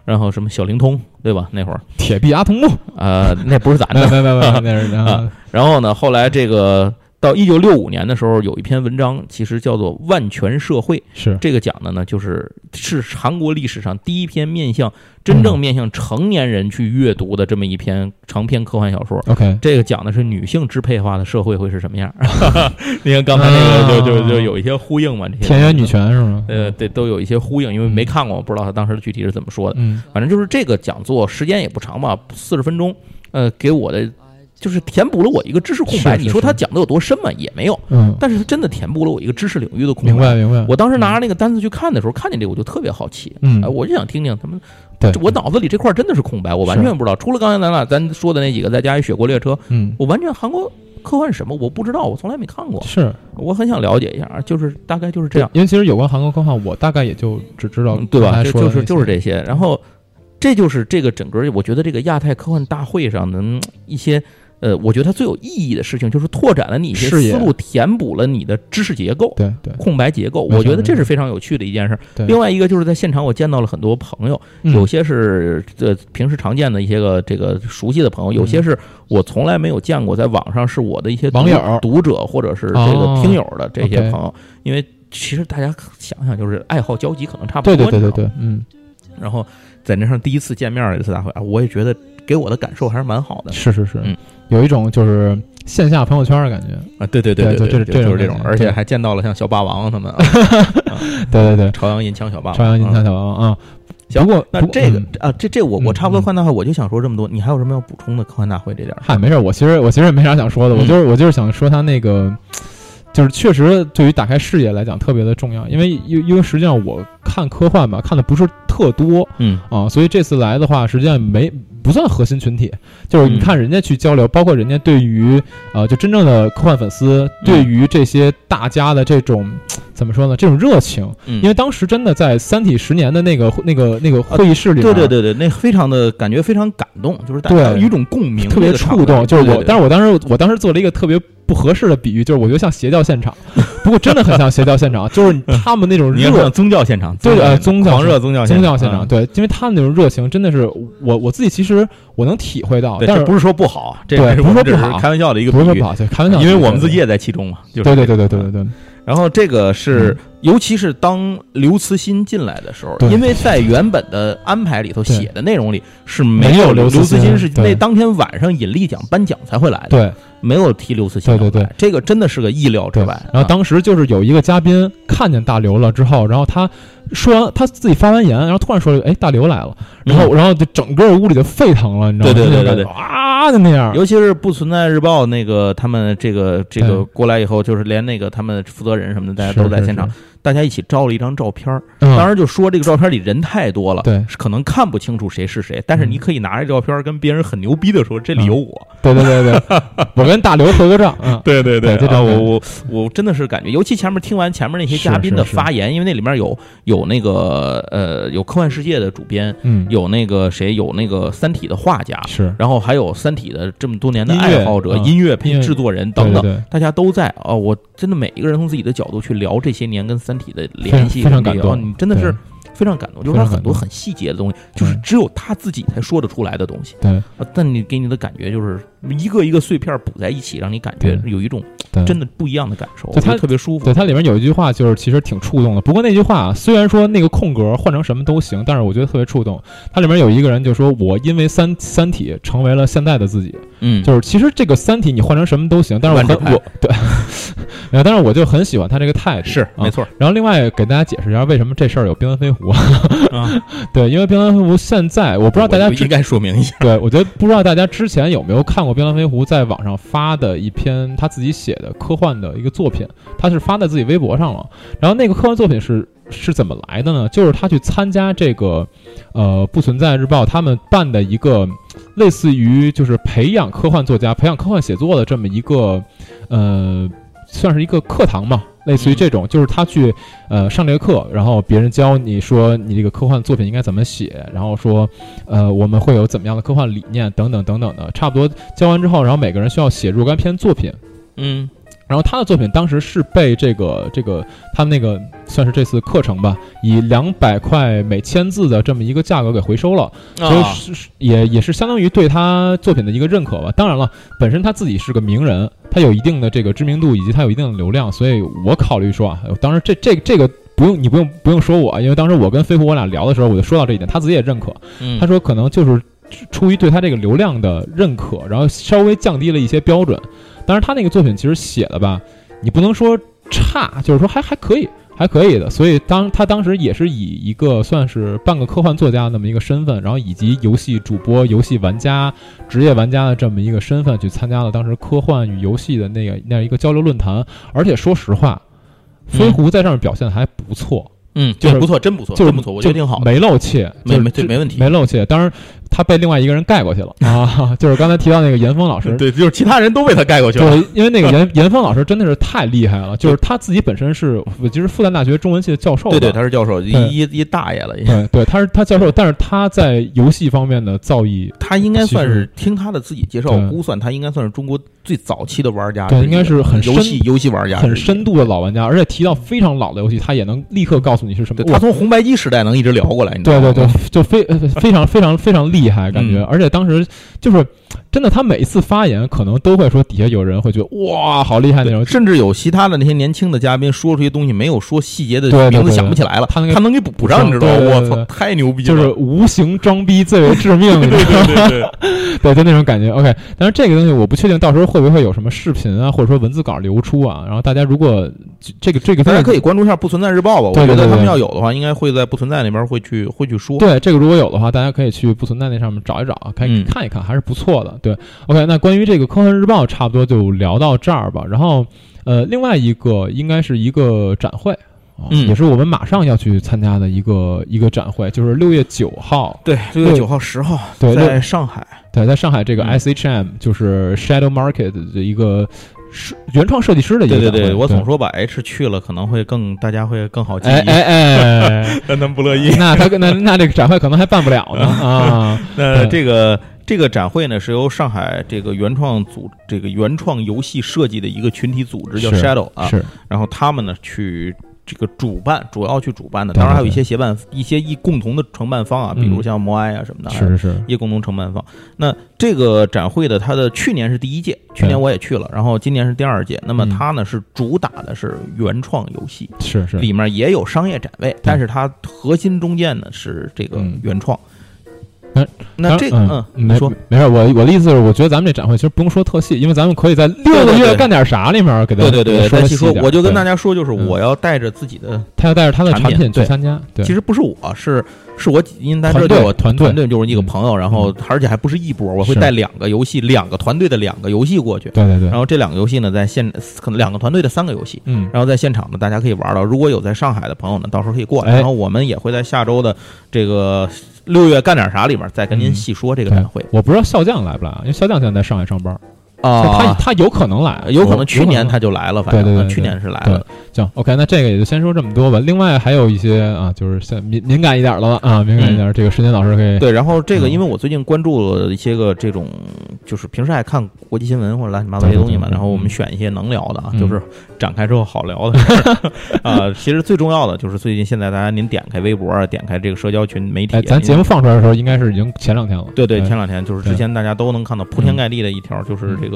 然后什么小灵通，对吧？那会儿，铁臂阿童木，呃，那不是咱的。*laughs* 没有没有，那是 *laughs* 啊然后呢，后来这个到一九六五年的时候，有一篇文章，其实叫做《万全社会》。是这个讲的呢，就是是韩国历史上第一篇面向真正面向成年人去阅读的这么一篇长篇科幻小说。OK，这个讲的是女性支配化的社会会是什么样？*laughs* 你看刚才那个就就就有一些呼应嘛，这些田园女，权是吗？呃，对，都有一些呼应，因为没看过，我不知道他当时具体是怎么说的。嗯反正就是这个讲座时间也不长吧，四十分钟，呃，给我的就是填补了我一个知识空白。你说他讲的有多深嘛，也没有，嗯，但是他真的填补了我一个知识领域的空白。明白明白。我当时拿着那个单子去看的时候，看见这个我就特别好奇，嗯哎我就想听听他们，对我脑子里这块真的是空白，我完全不知道。除了刚才咱俩咱说的那几个，再加一雪国列车，嗯我完全韩国科幻什么我不知道，我从来没看过，是我很想了解一下，就是大概就是这样，因为其实有关韩国科幻，我大概也就只知道嗯对吧？就是就是这些，然后这就是这个整个，我觉得这个亚太科幻大会上的嗯一些。呃，我觉得它最有意义的事情就是拓展了你一些思路，填补了你的知识结构。对对。空白结构，我觉得这是非常有趣的一件事儿。另外一个就是在现场，我见到了很多朋友，嗯。有些是呃平时常见的一些个这个熟悉的朋友，有些是我从来没有见过，在网上是我的一些读网友读者或者是这哦个听友的这些朋友，因为其实大家想想，就是爱好交集可能差不多，你知道吗对对对对，嗯，然后在那上第一次见面儿的一次大会啊，我也觉得给我的感受还是蛮好的。是是是。嗯，有一种就是线下朋友圈的感觉。啊。对对对对就这对，就是这种而且还见到了像小霸王他们啊，*laughs* 对对对，朝阳银枪小霸王，朝阳银啊枪小霸王啊。行不过那这个嗯。啊，这这我我嗯差不多嗯。科幻大会我就想说这么多，你还有什么要补充的科幻大会这点儿？嗨，没事，我其实我其实也没啥想说的，我嗯。就是我就是想说他那个，就是确实对于打开视野来讲特别的重要，因为因因为实际上我看科幻吧，看的不是特多。嗯。啊，所以这次来的话，实际上没不算核心群体，就是你嗯。看人家去交流，包括人家对于呃就真正的科幻粉丝对于这些大家的这种怎么说呢，这种热情，嗯，因为当时真的在《三体》十年的那个那个那个会议室里面，对对对对，那非常的感觉非常感动，就是大家有一种共鸣，特别触动，就是我，但是是我当时我当时做了一个特别不合适的比喻，就是我觉得像邪教现场，不过真的很像邪教现场，就是他们那种 *laughs* 热宗教现场，对呃宗宗教狂热宗教宗教现场，场，对，因为他们那种热情真的是我我自己其实我能体会到，对，但是不是说不好，这对不是说不好开玩笑的一个比喻不是说不，好，对，开玩笑，因为我们自己也在其中嘛，就是对对对对对对对，然后这个是嗯，尤其是当刘慈欣进来的时候，因为在原本的安排里头写的内容里是没有有刘慈欣刘慈欣是那当天晚上引力奖颁奖才会来的。对没有提刘慈欣。对对对，这个真的是个意料之外。然后当时就是有一个嘉宾看见大刘了之后，然后他说完他自己发完言，然后突然说：“哎，大刘来了。”然后然后就整个屋里就沸腾了，你知道吗？对对对对对，啊的那样。尤其是不存在日报那个他们这个这个过来以后，就是连那个他们负责人什么的，大家都在现场。大家一起照了一张照片儿，当时就说这个照片里人太多了，对，可能看不清楚谁是谁。但是你可以拿着照片跟别人很牛逼的说，这里有我。对对对对，*laughs* 我跟大刘合个照。嗯，对对对，这张我我我真的是感觉，尤其前面听完前面那些嘉宾的发言，因为那里面有有那个呃有科幻世界的主编，嗯，有那个谁有那个三体的画家，是，然后还有三体的这么多年的爱好者、音乐配制作人等等，大家都在啊。我真的每一个人从自己的角度去聊这些年跟三体的联系。非常感动，你真的是非常感动，就是他很多很细节的东西，就是只有他自己才说得出来的东西。对，但你给你的感觉就是一个一个碎片补在一起，让你感觉有一种真的不一样的感受，它特别舒服。对，它里面有一句话就是其实挺触动的。不过那句话虽然说那个空格换成什么都行，但是我觉得特别触动。它里面有一个人就说：“我因为三三体成为了现在的自己。”嗯，就是其实这个三体你换成什么都行，但是我我对。*laughs* 然后，但是我就很喜欢他这个态度，是没错。然后，另外给大家解释一下为什么这事儿有冰蓝飞狐。*laughs* 啊对，因为冰蓝飞狐现在我不知道大家应该说明一下。对，我觉得不知道大家之前有没有看过冰蓝飞狐在网上发的一篇他自己写的科幻的一个作品，他是发在自己微博上了。然后那个科幻作品是是怎么来的呢？就是他去参加这个呃不存在日报他们办的一个类似于就是培养科幻作家、培养科幻写作的这么一个呃。算是一个课堂嘛，类似于这种，就是他去呃上这个课，然后别人教你说你这个科幻作品应该怎么写，然后说呃我们会有怎么样的科幻理念等等等等的，差不多教完之后，然后每个人需要写若干篇作品，嗯。然后他的作品当时是被这个这个他们那个算是这次课程吧，以两百块每千字的这么一个价格给回收了，所以是也也是相当于对他作品的一个认可吧。当然了，本身他自己是个名人，他有一定的这个知名度以及他有一定的流量，所以我考虑说啊，当时这这这个不用你不用不用说我，因为当时我跟飞虎我俩聊的时候，我就说到这一点，他自己也认可，他说可能就是出于对他这个流量的认可，然后稍微降低了一些标准。但是他那个作品其实写的吧，你不能说差，就是说还还可以，还可以的。所以当他当时也是以一个算是半个科幻作家那么一个身份，然后以及游戏主播、游戏玩家、职业玩家的这么一个身份去参加了当时科幻与游戏的那个那样一个交流论坛。而且说实话，飞狐在上面表现还不错。嗯，就是不错，真不错，就是不错，我觉得挺好，没漏怯，没没对，没问题，没漏怯。当然，他被另外一个人盖过去了。*laughs* 啊，就是刚才提到那个严峰老师，对，就是其他人都被他盖过去了。对，因为那个严 *laughs* 严峰老师真的是太厉害了，就是他自己本身是，就是复旦大学中文系的教授，对对，他是教授，一一大爷了，对对，他是他教授，但是他在游戏方面的造诣，他应该算是听他的自己介绍估算，他应该算是中国最早期的玩家，对，应该是很游戏游戏玩家，很深度的老玩家，而且提到非常老的游戏，他也能立刻告诉你是什么。他从红白机时代能一直聊过来，你对对对，就非非常非常非常厉害，感觉，而且当时就是真的，他每一次发言可能都会说底下有人会觉得哇，好厉害那种，甚至有其他的那些年轻的嘉宾说出一些东西没有说细节的名字想不起来了，他他能给补上，你知道吗？我操，太牛逼了！就是无形装逼最为致命，对就那种感觉。OK，但是这个东西我不确定到时候会不会有什么视频啊，或者说文字稿流出啊。然后大家如果这个这个，大家可以关注一下不存在日报吧。我觉得他们要有的话，应该会在不存在那边会去会去说。对，这个如果有的话，大家可以去不存在那上面找一找，可以看一看，还是不错的。对，OK，那关于这个科幻日报，差不多就聊到这儿吧。然后，呃，另外一个应该是一个展会，嗯，也是我们马上要去参加的一个一个展会，就是六月九号，对，六月九号、十号，对，在上海，对，在上海这个 SHM 就是 Shadow Market 的一个。是原创设计师的一个对对对，我总说把 H 去了可能会更大家会更好记忆。哎哎哎，*laughs* 但他不乐意。那他那那这个展会可能还办不了呢 *laughs* 啊。那这个这个展会呢是由上海这个原创组这个原创游戏设计的一个群体组织叫 Shadow 啊，是。然后他们呢去。这个主办主要去主办的，当然还有一些协办一些一共同的承办方啊，比如像摩埃啊什么的，是是是，一共同承办方。那这个展会的，它的去年是第一届，去年我也去了，然后今年是第二届。那么它呢是主打的是原创游戏，是是，里面也有商业展位，但是它核心中间呢是这个原创。那这个嗯，你说没事，我我的意思是，我觉得咱们这展会其实不用说特细，因为咱们可以在六个月干点啥里面给大家对对对再细说。我就跟大家说，就是我要带着自己的，他要带着他的产品去参加。对，其实不是我是。是我因为在这对我团队就是一个朋友，然后而且还不是一波，我会带两个游戏，两个团队的两个游戏过去。对对对。然后这两个游戏呢，在现可能两个团队的三个游戏，嗯，然后在现场呢，大家可以玩到。如果有在上海的朋友呢，到时候可以过来。然后我们也会在下周的这个六月干点啥里面再跟您细说这个展会。我不知道笑将来不来啊，因为笑将现在在上海上班。啊，他他有可能来，有可能去年他就来了，反正去年是来了。行，OK，那这个也就先说这么多吧。另外还有一些啊，就是像敏敏感一点的了啊，敏感一点，这个时间老师可以对。然后这个，因为我最近关注了一些个这种，就是平时爱看国际新闻或者乱七八糟这些东西嘛，然后我们选一些能聊的啊，就是展开之后好聊的 *laughs* 啊。其实最重要的就是最近现在大家您点开微博啊，点开这个社交群媒体，咱节目放出来的时候应该是已经前两天了。对对，前两天就是之前大家都能看到铺天盖地的一条，就是这个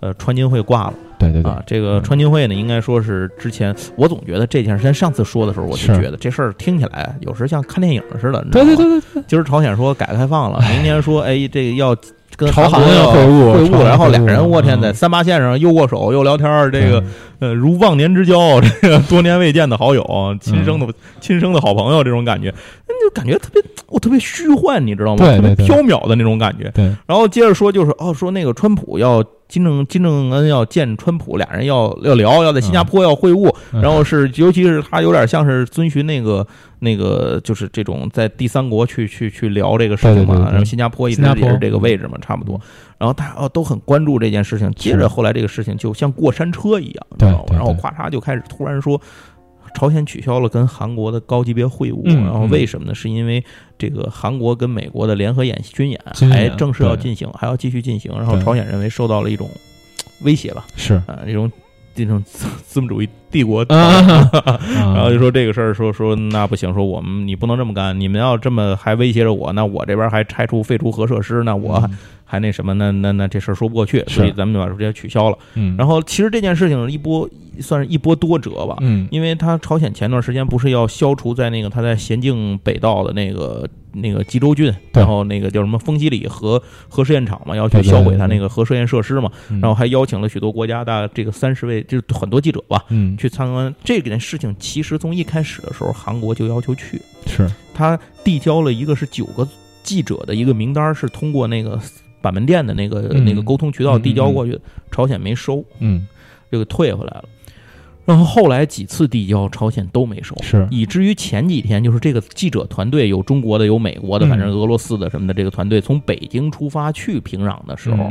呃川。金会挂了，对对对啊，这个川金会呢，应该说是之前我总觉得这件事，咱上次说的时候，我就觉得这事儿听起来有时像看电影似的，对对对对。今儿朝鲜说改革开放了，明天说哎这个要跟朝韩要会晤会晤，然后俩人我天在三八线上又握手又聊天，这个呃如忘年之交，这个多年未见的好友，亲生的亲生的好朋友，这种感觉，那就感觉特别我特别虚幻，你知道吗？特别缥缈的那种感觉。对，然后接着说就是哦，说那个川普要。金正金正恩要见川普，俩人要要聊，要在新加坡要会晤，然后是尤其是他有点像是遵循那个那个就是这种在第三国去去去聊这个事情嘛，然后新加坡一直也是这个位置嘛，差不多。然后大家哦都很关注这件事情，接着后来这个事情就像过山车一样，知道吗？然后咵嚓就开始突然说。朝鲜取消了跟韩国的高级别会晤，然后为什么呢？是因为这个韩国跟美国的联合演习军演还正式要进行，还要继续进行。然后朝鲜认为受到了一种威胁吧，是啊，一种这种资资本主义帝国 *laughs* *laughs* 然后就说这个事儿，说说那不行，说我们你不能这么干，你们要这么还威胁着我，那我这边还拆除废除核设施，那我。还那什么，那那那这事儿说不过去，所以咱们就把直接取消了。嗯，然后其实这件事情一波算是一波多折吧。嗯，因为他朝鲜前段时间不是要消除在那个他在咸镜北道的那个那个吉州郡，然后那个叫什么丰西里核核试验场嘛，要去销毁他那个核试验设施嘛。然后还邀请了许多国家的这个三十位，就是很多记者吧，嗯，去参观。这件事情其实从一开始的时候，韩国就要求去，是他递交了一个是九个记者的一个名单，是通过那个。板门店的那个那个沟通渠道递交过去，朝鲜没收，嗯，这个退回来了。然后后来几次递交，朝鲜都没收，是。以至于前几天就是这个记者团队有中国的，有美国的，反正俄罗斯的什么的，这个团队从北京出发去平壤的时候，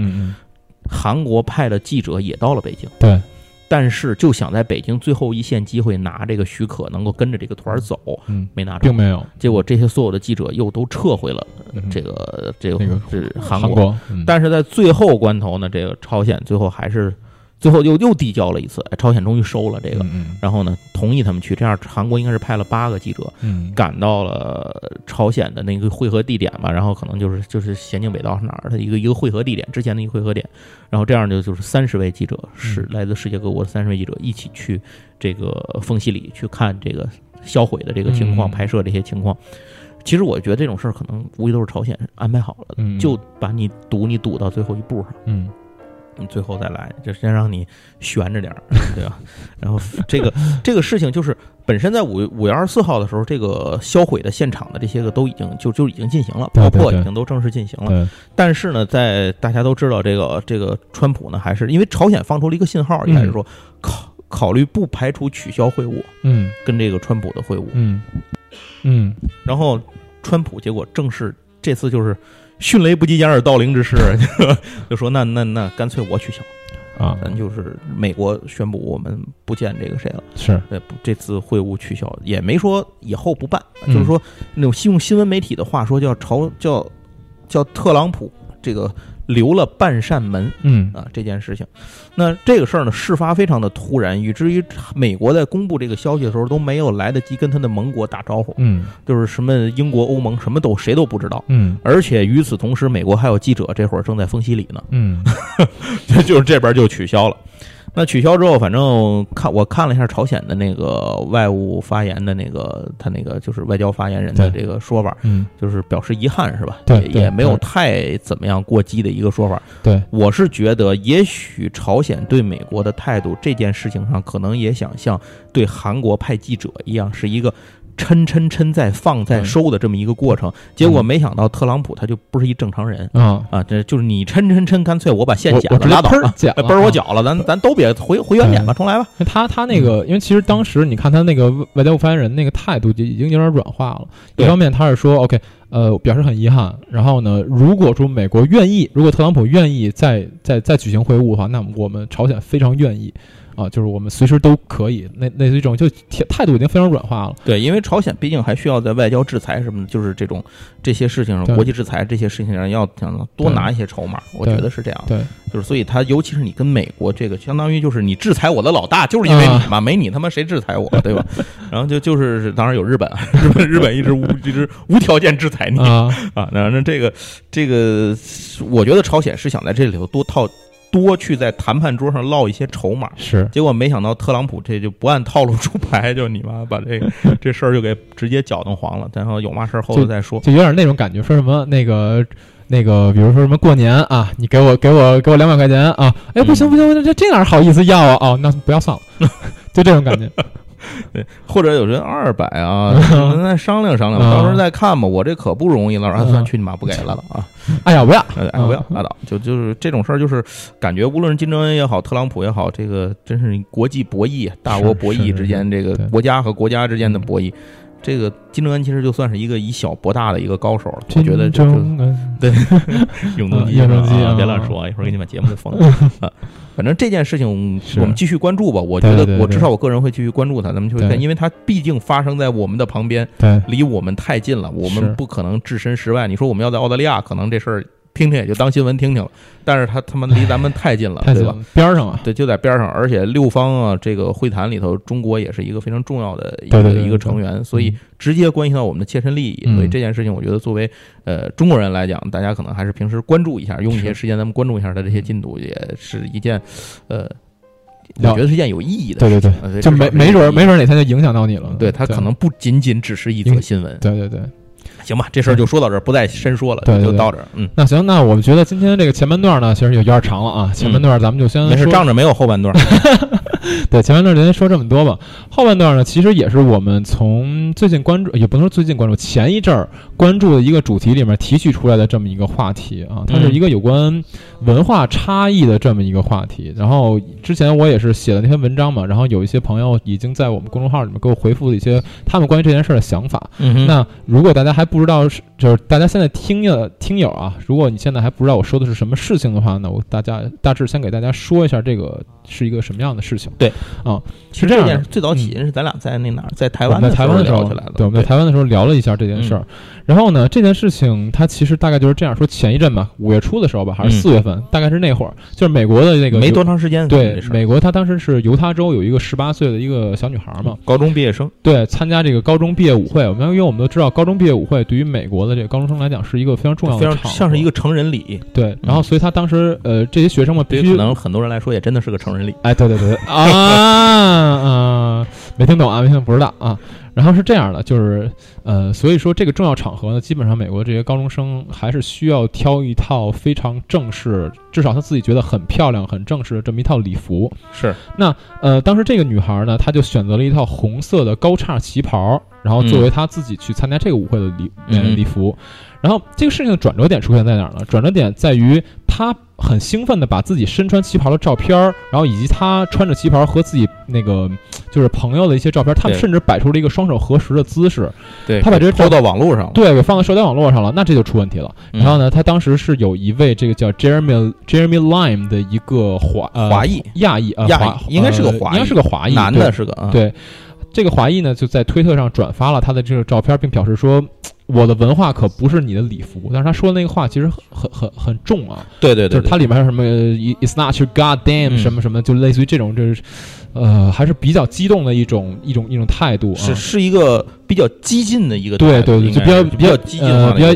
韩国派的记者也到了北京，对。但是就想在北京最后一线机会拿这个许可，能够跟着这个团走，嗯，没拿，并没有。结果这些所有的记者又都撤回了这个这个是韩国，但是在最后关头呢，这个朝鲜最后还是。最后又又递交了一次，朝鲜终于收了这个，然后呢同意他们去，这样韩国应该是派了八个记者，赶到了朝鲜的那个汇合地点吧，然后可能就是就是咸镜北道是哪儿的一个一个汇合地点，之前的一个汇合点，然后这样就就是三十位记者是来自世界各国的三十位记者一起去这个缝隙里去看这个销毁的这个情况，拍摄这些情况。其实我觉得这种事儿可能无疑都是朝鲜安排好了的，就把你堵你堵到最后一步上。嗯。你最后再来，就先让你悬着点儿，*laughs* 对吧？然后这个这个事情就是本身在五五月二十四号的时候，这个销毁的现场的这些个都已经就就已经进行了，爆破已经都正式进行了。但是呢，在大家都知道这个这个川普呢，还是因为朝鲜放出了一个信号，一开始说考考虑不排除取消会晤，嗯，跟这个川普的会晤，嗯嗯，然后川普结果正式这次就是。迅雷不及掩耳盗铃之势，*laughs* 就说那那那干脆我取消啊，咱就是美国宣布我们不见这个谁了，是呃这次会晤取消，也没说以后不办，就是说那种用新闻媒体的话说叫朝叫叫特朗普这个。留了半扇门，嗯。啊，这件事情，那这个事儿呢，事发非常的突然，以至于美国在公布这个消息的时候都没有来得及跟他的盟国打招呼，嗯，就是什么英国、欧盟什么都谁都不知道，嗯，而且与此同时，美国还有记者这会儿正在封西里呢，*laughs* 嗯，就是这边就取消了。那取消之后，反正看我看了一下朝鲜的那个外务发言的那个他那个就是外交发言人的这个说法，嗯，就是表示遗憾是吧？对，也没有太怎么样过激的一个说法。对，我是觉得也许朝鲜对美国的态度这件事情上，可能也想像对韩国派记者一样，是一个。抻抻抻再放再收的这么一个过程，结果没想到特朗普他就不是一正常人啊啊！这就是你抻抻抻，干脆我把线剪了拉倒了，嘣儿我绞了，咱咱都别回回原点吧，重来吧。他他那个，因为其实当时你看他那个外交部发言人那个态度就已经有点软化了。一方面他是说 OK，呃，表示很遗憾。然后呢，如果说美国愿意，如果特朗普愿意再再再举行会晤的话，那我们朝鲜非常愿意。啊，就是我们随时都可以，那类似于这种，就态度已经非常软化了。对，因为朝鲜毕竟还需要在外交制裁什么的，就是这种这些事情上，国际制裁这些事情上要想多拿一些筹码，我觉得是这样。对，就是所以他尤其是你跟美国这个，相当于就是你制裁我的老大，就是因为你嘛，没你他妈谁制裁我，对吧？然后就就是当然有日本，*laughs* 日本日本一直无一直无条件制裁你啊啊！那那这个这个，我觉得朝鲜是想在这里头多套。多去在谈判桌上落一些筹码，是结果没想到特朗普这就不按套路出牌，就你妈把这个 *laughs* 这事儿就给直接搅动黄了。然后有嘛事儿后头再说，就有点那种感觉，说什么那个那个，比如说什么过年啊，你给我给我给我两百块钱啊，哎不行不行，这这哪好意思要啊？哦，那不要算了，*laughs* 就这种感觉。*laughs* 对，或者有人二百啊，咱再商量商量，*laughs* 到时候再看吧。我这可不容易了，然后算去你妈不给了了啊！*laughs* 哎呀，不要，哎不要，拉倒。就就是这种事儿，就是感觉无论是金正恩也好，特朗普也好，这个真是国际博弈，大国博弈之间，这个国家和国家之间的博弈。这个金正恩其实就算是一个以小博大的一个高手了，我觉得就对永动机，永动机啊，别乱说，一会儿给你把节目给封了啊。反正这件事情我们继续关注吧。我觉得我至少我个人会继续关注它，咱们就看，因为它毕竟发生在我们的旁边，离我们太近了，我们不可能置身事外。你说我们要在澳大利亚，可能这事儿。听听也就当新闻听听了，但是他他妈离咱们太近了，对吧？边上啊，对，就在边上，而且六方啊，这个会谈里头，中国也是一个非常重要的一个一个成员，所以直接关系到我们的切身利益。所以这件事情，我觉得作为呃中国人来讲，大家可能还是平时关注一下，用一些时间咱们关注一下他这些进度，也是一件呃，我觉得是一件有意义的。对对对，就没没准没准哪天就影响到你了。对他可能不仅仅只是一则新闻。对对对。行吧，这事儿就说到这儿，不再深说了，对就到这儿。嗯，那行，那我们觉得今天这个前半段呢，其实有点长了啊。前半段咱们就先没事，仗着没有后半段。*laughs* *laughs* 对，前半段就先说这么多吧。后半段呢，其实也是我们从最近关注，也不能说最近关注，前一阵儿关注的一个主题里面提取出来的这么一个话题啊。它是一个有关文化差异的这么一个话题。然后之前我也是写了那篇文章嘛，然后有一些朋友已经在我们公众号里面给我回复了一些他们关于这件事儿的想法。嗯，那如果大家还不不知道是就是大家现在听的听友啊，如果你现在还不知道我说的是什么事情的话，呢我大家大致先给大家说一下这个是一个什么样的事情。对，啊，是这样。最早起因是咱俩在那哪儿，在台湾在台湾的时候对，我们在台湾的时候聊了一下这件事儿。然后呢，这件事情它其实大概就是这样说：前一阵吧，五月初的时候吧，还是四月份，大概是那会儿，就是美国的那个没多长时间。对，美国他当时是犹他州有一个十八岁的一个小女孩嘛，高中毕业生，对，参加这个高中毕业舞会。我们因为我们都知道，高中毕业舞会对于美国的这个。高中生来讲是一个非常重要的，非常像是一个成人礼。对，然后所以他当时呃，这些学生们必须可能很多人来说也真的是个成人礼。哎，对对对 *laughs* 啊啊，没听懂啊，没听懂不知道啊。然后是这样的，就是呃，所以说这个重要场合呢，基本上美国这些高中生还是需要挑一套非常正式，至少他自己觉得很漂亮、很正式的这么一套礼服。是。那呃，当时这个女孩呢，她就选择了一套红色的高叉旗袍。然后作为她自己去参加这个舞会的礼礼服，然后这个事情的转折点出现在哪儿呢？转折点在于他很兴奋的把自己身穿旗袍的照片儿，然后以及他穿着旗袍和自己那个就是朋友的一些照片，他们甚至摆出了一个双手合十的姿势。对，他把这抛到网络上，对，给放到社交网络上了，那这就出问题了。然后呢，他当时是有一位这个叫 Jeremy Jeremy Lime 的一个华华裔亚裔亚裔，应该是个华裔，应该是个华裔，男的是个对。这个华裔呢，就在推特上转发了他的这个照片，并表示说：“我的文化可不是你的礼服。”但是他说的那个话其实很很很重啊。对对对，就是它里面什么 “It's not your goddamn” 什么什么，就类似于这种，就是呃，还是比较激动的一种一种一种态度。是是一个比较激进的一个对对对，就比较比较激进呃比较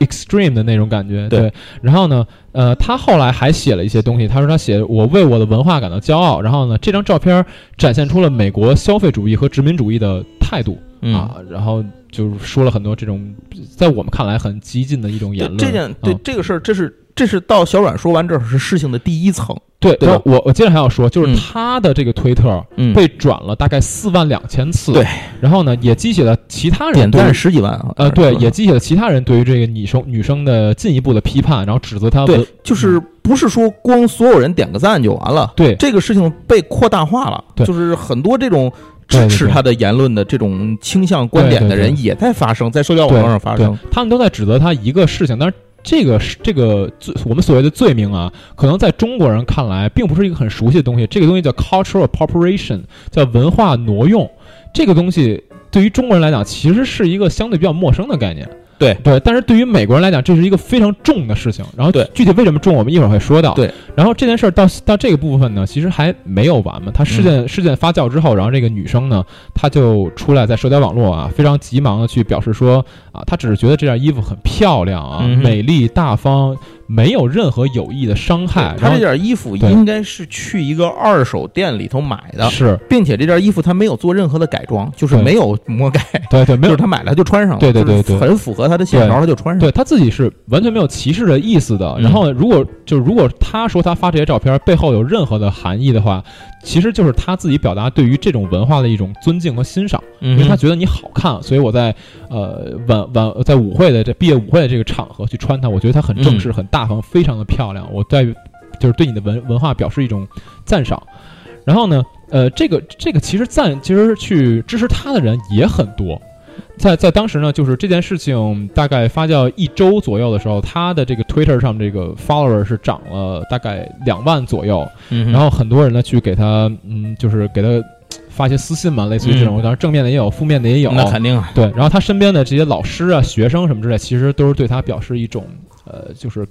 extreme 的那种感觉。对，然后呢，呃，他后来还写了一些东西，他说他写我为我的文化感到骄傲。然后呢，这张照片展现出了美国消费主义和殖民主义的态度啊，然后就是说了很多这种在我们看来很激进的一种言论。这件对这个事儿，这是。这是到小阮说完这儿是事情的第一层，对？我我接着还要说，就是他的这个推特被转了大概四万两千次，对。然后呢，也激起了其他人点赞十几万啊，呃，对，也激起了其他人对于这个女生女生的进一步的批判，然后指责他。对，就是不是说光所有人点个赞就完了，对，这个事情被扩大化了，就是很多这种支持他的言论的这种倾向观点的人也在发生在社交网络上发生，他们都在指责他一个事情，但是。这个是这个罪，我们所谓的罪名啊，可能在中国人看来并不是一个很熟悉的东西。这个东西叫 cultural appropriation，叫文化挪用。这个东西对于中国人来讲，其实是一个相对比较陌生的概念。对对，但是对于美国人来讲，这是一个非常重的事情。然后，对具体为什么重，我们一会儿会说到。对，然后这件事儿到到这个部分呢，其实还没有完嘛。他事件事件发酵之后，然后这个女生呢，她就出来在社交网络啊，非常急忙的去表示说啊，她只是觉得这件衣服很漂亮啊，美丽大方。没有任何有意的伤害。他这件衣服应该是去一个二手店里头买的，是，并且这件衣服他没有做任何的改装，就是没有魔改。对对，就是他买了就穿上了。对对对对，很符合他的线条，他就穿上。对他自己是完全没有歧视的意思的。然后，如果就如果他说他发这些照片背后有任何的含义的话。其实就是他自己表达对于这种文化的一种尊敬和欣赏，因为他觉得你好看，所以我在呃晚晚在舞会的这毕业舞会的这个场合去穿它，我觉得它很正式、很大方，非常的漂亮。我在就是对你的文文化表示一种赞赏。然后呢，呃，这个这个其实赞，其实去支持他的人也很多。在在当时呢，就是这件事情大概发酵一周左右的时候，他的这个 Twitter 上这个 follower 是涨了大概两万左右，然后很多人呢去给他，嗯，就是给他发一些私信嘛，类似于这种，当然正面的也有，负面的也有，那肯定啊，对。然后他身边的这些老师啊、学生什么之类，其实都是对他表示一种，呃，就是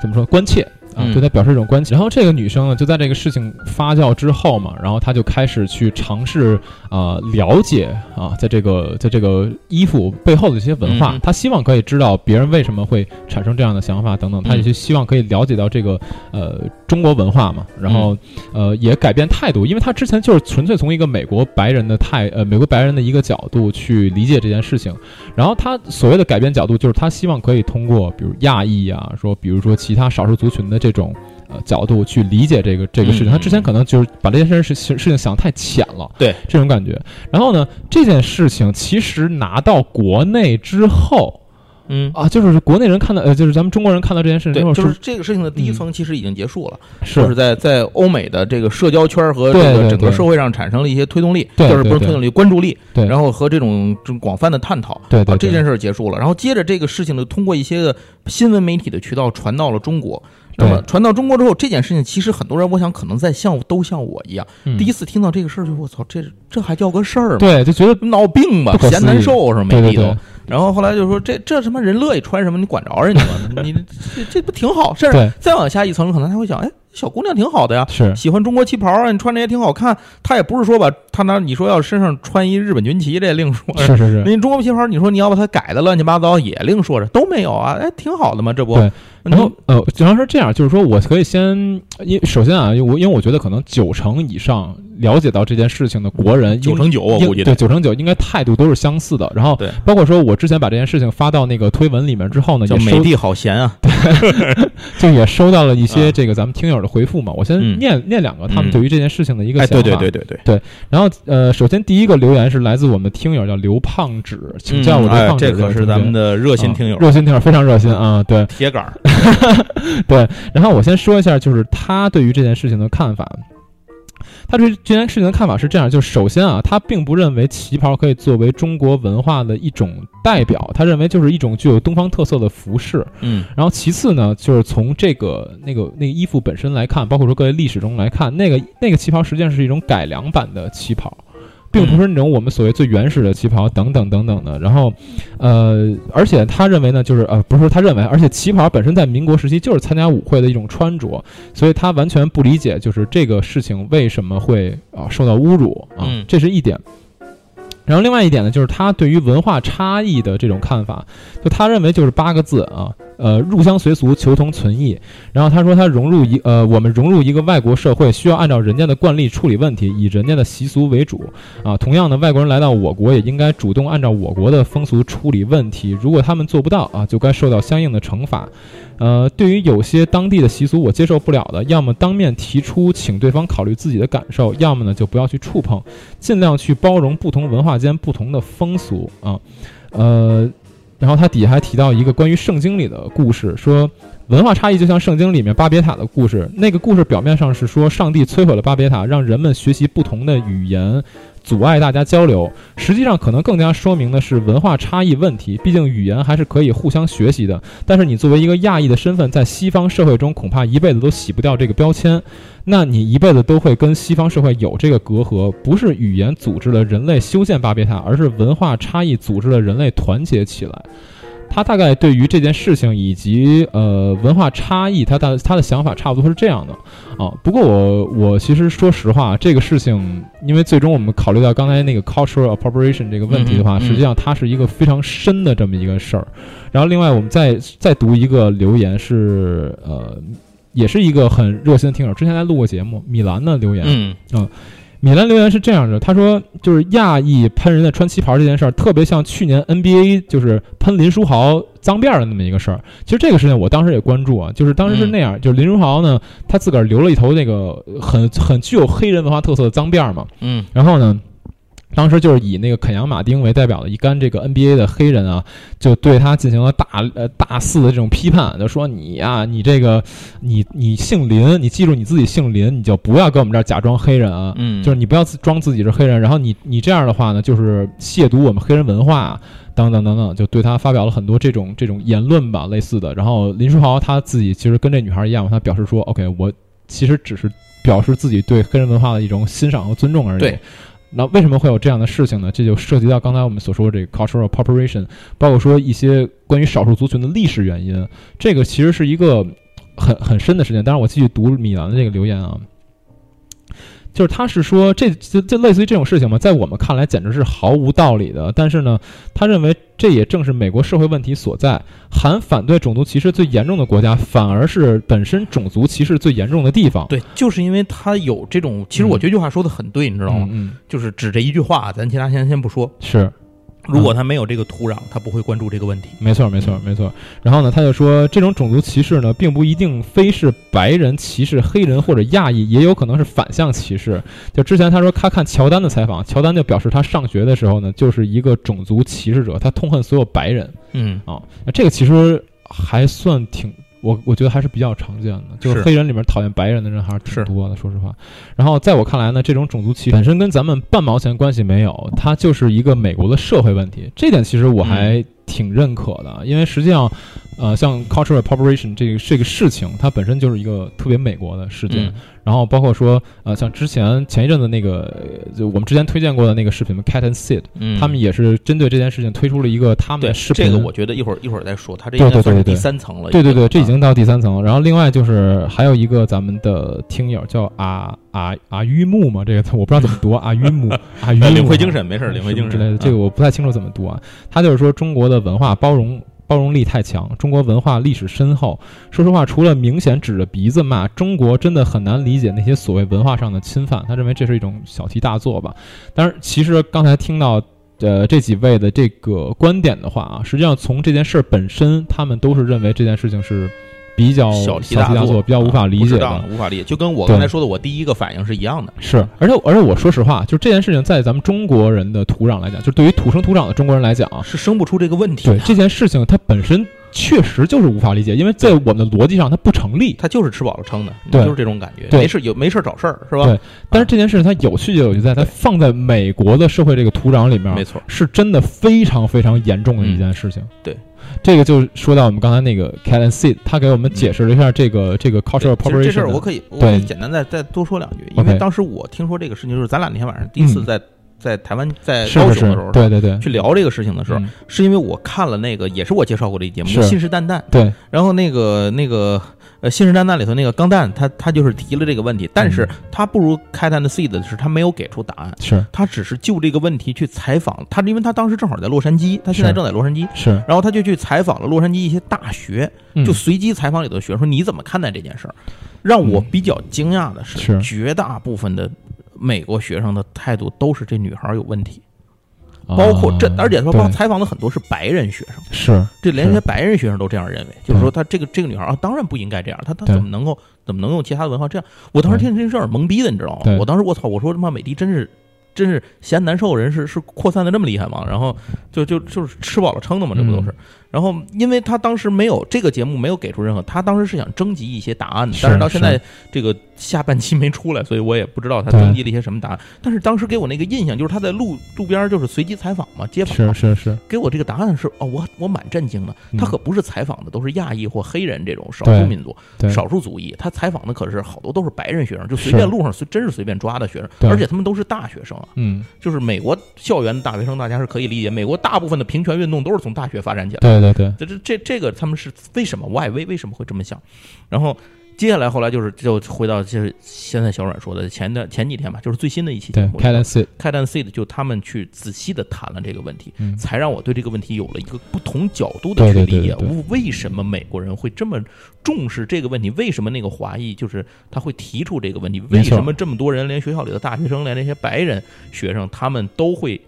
怎么说关切。啊，对他表示一种关切。然后这个女生呢，就在这个事情发酵之后嘛，然后她就开始去尝试啊了解啊，在这个在这个衣服背后的一些文化，她希望可以知道别人为什么会产生这样的想法等等，她也就希望可以了解到这个呃中国文化嘛。然后呃也改变态度，因为她之前就是纯粹从一个美国白人的态呃美国白人的一个角度去理解这件事情。然后她所谓的改变角度，就是她希望可以通过比如亚裔啊，说比如说其他少数族群的。这种呃角度去理解这个这个事情，他之前可能就是把这件事事事情想太浅了，对。这种感觉。然后呢，这件事情其实拿到国内之后。嗯。啊，就是国内人看到，呃，就是咱们中国人看到这件事情之后，就是这个事情的第一层其实已经结束了，是。在在欧美的这个社交圈和这个整个社会上产生了一些推动力，就是不是推动力，关注力，对，然后和这种这种广泛的探讨，对对，这件事结束了，然后接着这个事情呢，通过一些个新闻媒体的渠道传到了中国，那么传到中国之后，这件事情其实很多人，我想可能在像都像我一样，第一次听到这个事儿，就我操，这这还叫个事儿吗？对，就觉得闹病吧，嫌难受是没理都。然后后来就说这这什么人乐意穿什么，你管着人家吗？你这这不挺好？甚至再往下一层，可能他会想，哎，小姑娘挺好的呀，是喜欢中国旗袍啊，你穿着也挺好看。她也不是说吧，她拿你说要身上穿一日本军旗，这另说。是是是，那中国旗袍，你说你要把它改的乱七八糟，也另说着都没有啊，哎，挺好的嘛，这不。然后呃，主要是这样，就是说我可以先，因首先啊，我因为我觉得可能九成以上。了解到这件事情的国人九成九，我估计对九成九应该态度都是相似的。然后，包括说我之前把这件事情发到那个推文里面之后呢，叫美帝好闲啊，*laughs* 对，就也收到了一些这个咱们听友的回复嘛。我先念念两个他们对于这件事情的一个想法。对对对对对。然后呃，首先第一个留言是来自我们的听友叫刘胖纸，请叫我刘胖纸，这可是咱们的热心听友，热心听友非常热心啊。对，铁杆儿。*laughs* 对。然后我先说一下，就是他对于这件事情的看法。他对这件事情的看法是这样：，就首先啊，他并不认为旗袍可以作为中国文化的一种代表，他认为就是一种具有东方特色的服饰。嗯，然后其次呢，就是从这个那个那个衣服本身来看，包括说各位历史中来看，那个那个旗袍实际上是一种改良版的旗袍。并不是那种我们所谓最原始的旗袍等等等等的，然后，呃，而且他认为呢，就是呃，不是说他认为，而且旗袍本身在民国时期就是参加舞会的一种穿着，所以他完全不理解，就是这个事情为什么会啊受到侮辱啊，这是一点。然后另外一点呢，就是他对于文化差异的这种看法，就他认为就是八个字啊，呃，入乡随俗，求同存异。然后他说他融入一呃，我们融入一个外国社会，需要按照人家的惯例处理问题，以人家的习俗为主啊。同样的，外国人来到我国，也应该主动按照我国的风俗处理问题。如果他们做不到啊，就该受到相应的惩罚。呃，对于有些当地的习俗我接受不了的，要么当面提出，请对方考虑自己的感受；要么呢，就不要去触碰，尽量去包容不同文化间不同的风俗啊。呃，然后他底下还提到一个关于圣经里的故事，说文化差异就像圣经里面巴别塔的故事。那个故事表面上是说上帝摧毁了巴别塔，让人们学习不同的语言。阻碍大家交流，实际上可能更加说明的是文化差异问题。毕竟语言还是可以互相学习的。但是你作为一个亚裔的身份，在西方社会中恐怕一辈子都洗不掉这个标签。那你一辈子都会跟西方社会有这个隔阂。不是语言组织了人类修建巴别塔，而是文化差异组织了人类团结起来。他大概对于这件事情以及呃文化差异，他的他的想法差不多是这样的啊。不过我我其实说实话，这个事情，因为最终我们考虑到刚才那个 cultural appropriation 这个问题的话，实际上它是一个非常深的这么一个事儿。然后另外我们再再读一个留言是呃，也是一个很热心的听友，之前来录过节目，米兰的留言，嗯嗯。米兰留言是这样的，他说就是亚裔喷人家穿旗袍这件事儿，特别像去年 NBA 就是喷林书豪脏辫儿的那么一个事儿。其实这个事情我当时也关注啊，就是当时是那样，就是林书豪呢，他自个儿留了一头那个很很具有黑人文化特色的脏辫儿嘛，嗯，然后呢。当时就是以那个肯扬马丁为代表的一干这个 NBA 的黑人啊，就对他进行了大呃大肆的这种批判，就说你呀，你这个你你姓林，你记住你自己姓林，你就不要跟我们这儿假装黑人啊，嗯，就是你不要装自己是黑人，然后你你这样的话呢，就是亵渎我们黑人文化，等等等等，就对他发表了很多这种这种言论吧，类似的。然后林书豪他自己其实跟这女孩一样，他表示说，OK，我其实只是表示自己对黑人文化的一种欣赏和尊重而已。那为什么会有这样的事情呢？这就涉及到刚才我们所说的这个 cultural appropriation，包括说一些关于少数族群的历史原因。这个其实是一个很很深的事情。当然，我继续读米兰的这个留言啊。就是他是说，这就就类似于这种事情嘛，在我们看来简直是毫无道理的。但是呢，他认为这也正是美国社会问题所在。含反对种族歧视最严重的国家，反而是本身种族歧视最严重的地方。对，就是因为他有这种，其实我这句话说的很对，你知道吗？嗯，就是指这一句话，咱其他先先不说。是。如果他没有这个土壤，他不会关注这个问题。没错，没错，没错。然后呢，他就说，这种种族歧视呢，并不一定非是白人歧视黑人或者亚裔，也有可能是反向歧视。就之前他说，他看乔丹的采访，乔丹就表示他上学的时候呢，就是一个种族歧视者，他痛恨所有白人。嗯啊，那这个其实还算挺。我我觉得还是比较常见的，就是黑人里面讨厌白人的人还是挺多的，说实话。然后在我看来呢，这种种族歧视本身跟咱们半毛钱关系没有，它就是一个美国的社会问题。这点其实我还挺认可的，因为实际上。呃，像 cultural appropriation 这个这个事情，它本身就是一个特别美国的事件。然后包括说，呃，像之前前一阵子那个，就我们之前推荐过的那个视频，Cat and Sid，他们也是针对这件事情推出了一个他们的视频。这个我觉得一会儿一会儿再说，它这应该算是第三层了。对对对，这已经到第三层了。然后另外就是还有一个咱们的听友叫阿阿阿玉木嘛，这个我不知道怎么读，阿玉木阿玉木。领会精神，没事，领会精神之类的，这个我不太清楚怎么读啊。他就是说中国的文化包容。包容力太强，中国文化历史深厚。说实话，除了明显指着鼻子骂中国，真的很难理解那些所谓文化上的侵犯。他认为这是一种小题大做吧。但是，其实刚才听到呃这几位的这个观点的话啊，实际上从这件事本身，他们都是认为这件事情是。比较小题大做，比较无法理解的，无法理解，就跟我刚才说的，我第一个反应是一样的。是，而且而且我说实话，就这件事情在咱们中国人的土壤来讲，就对于土生土长的中国人来讲，是生不出这个问题。对这件事情，它本身确实就是无法理解，因为在我们的逻辑上，它不成立。它就是吃饱了撑的，对，就是这种感觉。对，没事有没事找事儿是吧？对。但是这件事情它有趣就有趣在，它放在美国的社会这个土壤里面，没错，是真的非常非常严重的一件事情。对。这个就说到我们刚才那个 Cat and Seed，他给我们解释了一下这个这个 cultural appropriation。这事儿我可以，我可以简单再再多说两句，因为当时我听说这个事情，就是咱俩那天晚上第一次在在台湾在高雄的时候，对对对，去聊这个事情的时候，是因为我看了那个也是我介绍过的一节目《信誓旦旦》，对，然后那个那个呃，信誓旦旦里头那个钢蛋，他他就是提了这个问题，但是他不如开弹的 seed 的是，他没有给出答案，是。他只是就这个问题去采访他，因为他当时正好在洛杉矶，他现在正在洛杉矶，是，然后他就去采访了洛杉矶一些大学，嗯就随机采访里头学生说你怎么看待这件事儿？让我比较惊讶的是，是。绝大部分的美国学生的态度都是这女孩有问题，包括这，啊而且说对帮采访的很多是白人学生。是这连这些白人学生都这样认为，就是说他这个这个女孩啊，当然不应该这样，她她怎么能够怎么能用其他的文化这样？我当时听这事儿懵逼的，你知道吗？我当时我操，我说他妈美的真是真是嫌难受的人是是扩散的这么厉害吗？然后就就就是吃饱了撑的嘛，这不都是嗯？然后因为他当时没有这个节目没有给出任何，他当时是想征集一些答案的，但是到现在这个下半期没出来，所以我也不知道他对征集了一些什么答案。但是当时给我那个印象就是他在路路边就是随机采访嘛，街访嘛是是是，给我这个答案是哦，我我蛮震惊的。嗯他可不是采访的都是亚裔或黑人这种少数民族、少数族裔，他采访的可是好多都是白人学生，就随便路上随真是随便抓的学生，而且他们都是大学生啊。嗯，就是美国校园的大学生，大家是可以理解。美国大部分的平权运动都是从大学发展起来的。对对对，这这这这个他们是为什么 why 为为什么会这么想？然后接下来后来就是就回到就是现在小阮说的前的前几天吧，就是最新的一期节对目里头，，Cat and Sit，开弹 seed 就他们去仔细的谈了这个问题，嗯才让我对这个问题有了一个不同角度的去理解。对对对对为什么美国人会这么重视这个问题？为什么那个华裔就是他会提出这个问题？为什么这么多人，连学校里的大学生，连那些白人学生，他们都会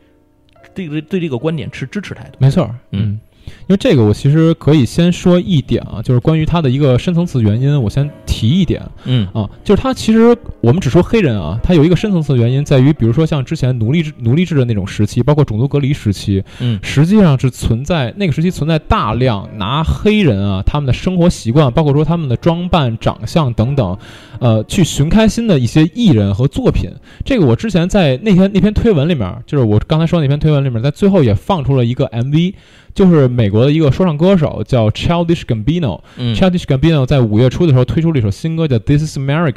这个对这个观点持支持态度？没错，嗯嗯。因为这个，我其实可以先说一点啊，就是关于它的一个深层次原因，我先提一点嗯。啊，就是它其实我们只说黑人啊，它有一个深层次的原因在于，比如说像之前奴隶制奴隶制的那种时期，包括种族隔离时期，嗯。实际上是存在那个时期存在大量拿黑人啊他们的生活习惯，包括说他们的装扮、长相等等，呃，去寻开心的一些艺人和作品。这个我之前在那天那篇推文里面，就是我刚才说的那篇推文里面，在最后也放出了一个 MV，就是美国的一个说唱歌手叫 Childish Gambino。嗯 Childish Gambino 在五月初的时候推出了一首新歌叫《This Is America》，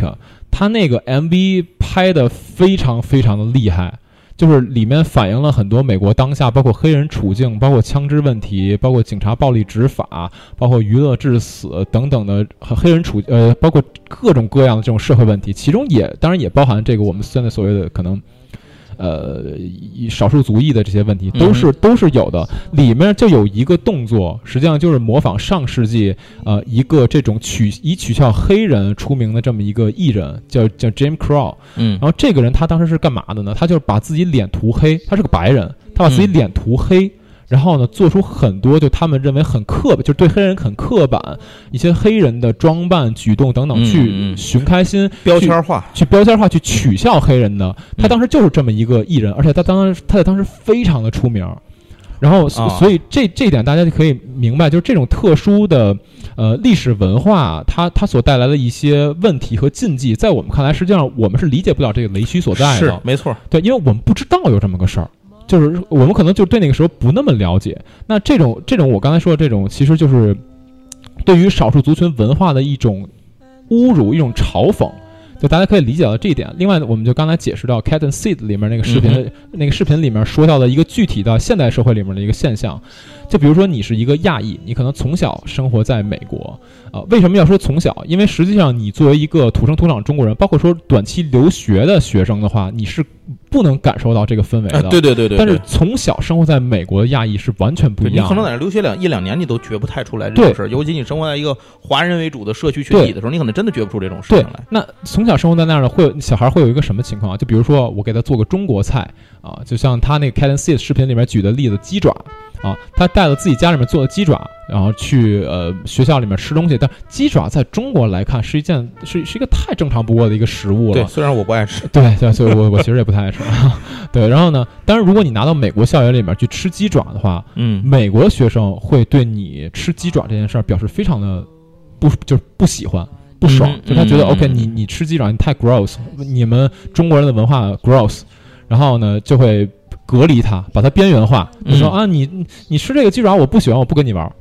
他那个 MV 拍的非常非常的厉害，就是里面反映了很多美国当下包括黑人处境、包括枪支问题、包括警察暴力执法、包括娱乐致死等等的黑人处呃，包括各种各样的这种社会问题，其中也当然也包含这个我们现在所谓的可能。呃，少数族裔的这些问题都是、都是有的，里面就有一个动作，实际上就是模仿上世纪呃一个这种取以取笑黑人出名的这么一个艺人，叫叫 Jim Crow。嗯然后这个人他当时是干嘛的呢？他就是把自己脸涂黑，他是个白人，他把自己嗯脸涂黑。然后呢，做出很多就他们认为很刻板，就是对黑人很刻板一些黑人的装扮、举动等等，嗯去嗯寻开心，标签化，去标签化，去取笑黑人的。他当时就是这么一个艺人，而且他当时他在当时非常的出名。然后，所以这这点大家就可以明白，就是这种特殊的呃历史文化，它它所带来的一些问题和禁忌，在我们看来，实际上我们是理解不了这个雷区所在的。是没错。对，因为我们不知道有这么个事儿，就是我们可能就对那个时候不那么了解。那这种这种我刚才说的这种，其实就是对于少数族群文化的一种侮辱、一种嘲讽。就大家可以理解到这一点。另外，我们就刚才解释到《Cat and Seed》里面那个视频、嗯那个视频里面说到的一个具体的现代社会里面的一个现象，就比如说你是一个亚裔，你可能从小生活在美国，啊、为什么要说从小？因为实际上你作为一个土生土长中国人，包括说短期留学的学生的话，你是不能感受到这个氛围的。啊，对对对对，但是从小生活在美国的亚裔是完全不一样。你可能在那留学两一两年，你都觉不太出来这对种事儿。尤其你生活在一个华人为主的社区群体的时候，你可能真的觉不出这种事情来。，那从小生活在那儿的会有小孩会有一个什么情况啊？就比如说我给他做个中国菜啊，就像他那个 Cat and Seed 视频里面举的例子，鸡爪啊，他带了自己家里面做的鸡爪，然后去呃学校里面吃东西。但鸡爪在中国来看是一件是是一个太正常不过的一个食物了对，虽然我不爱吃，对 *laughs* 对，所以我我其实也不太爱吃。对，然后呢，但是如果你拿到美国校园里面去吃鸡爪的话，嗯，美国的学生会对你吃鸡爪这件事儿表示非常的不就是不喜欢。不爽嗯，就他觉得嗯 OK，嗯你你吃鸡爪你太 gross，你们中国人的文化 gross，然后呢就会隔离他，把他边缘化，就说嗯啊你你吃这个鸡爪我不喜欢，我不跟你玩儿。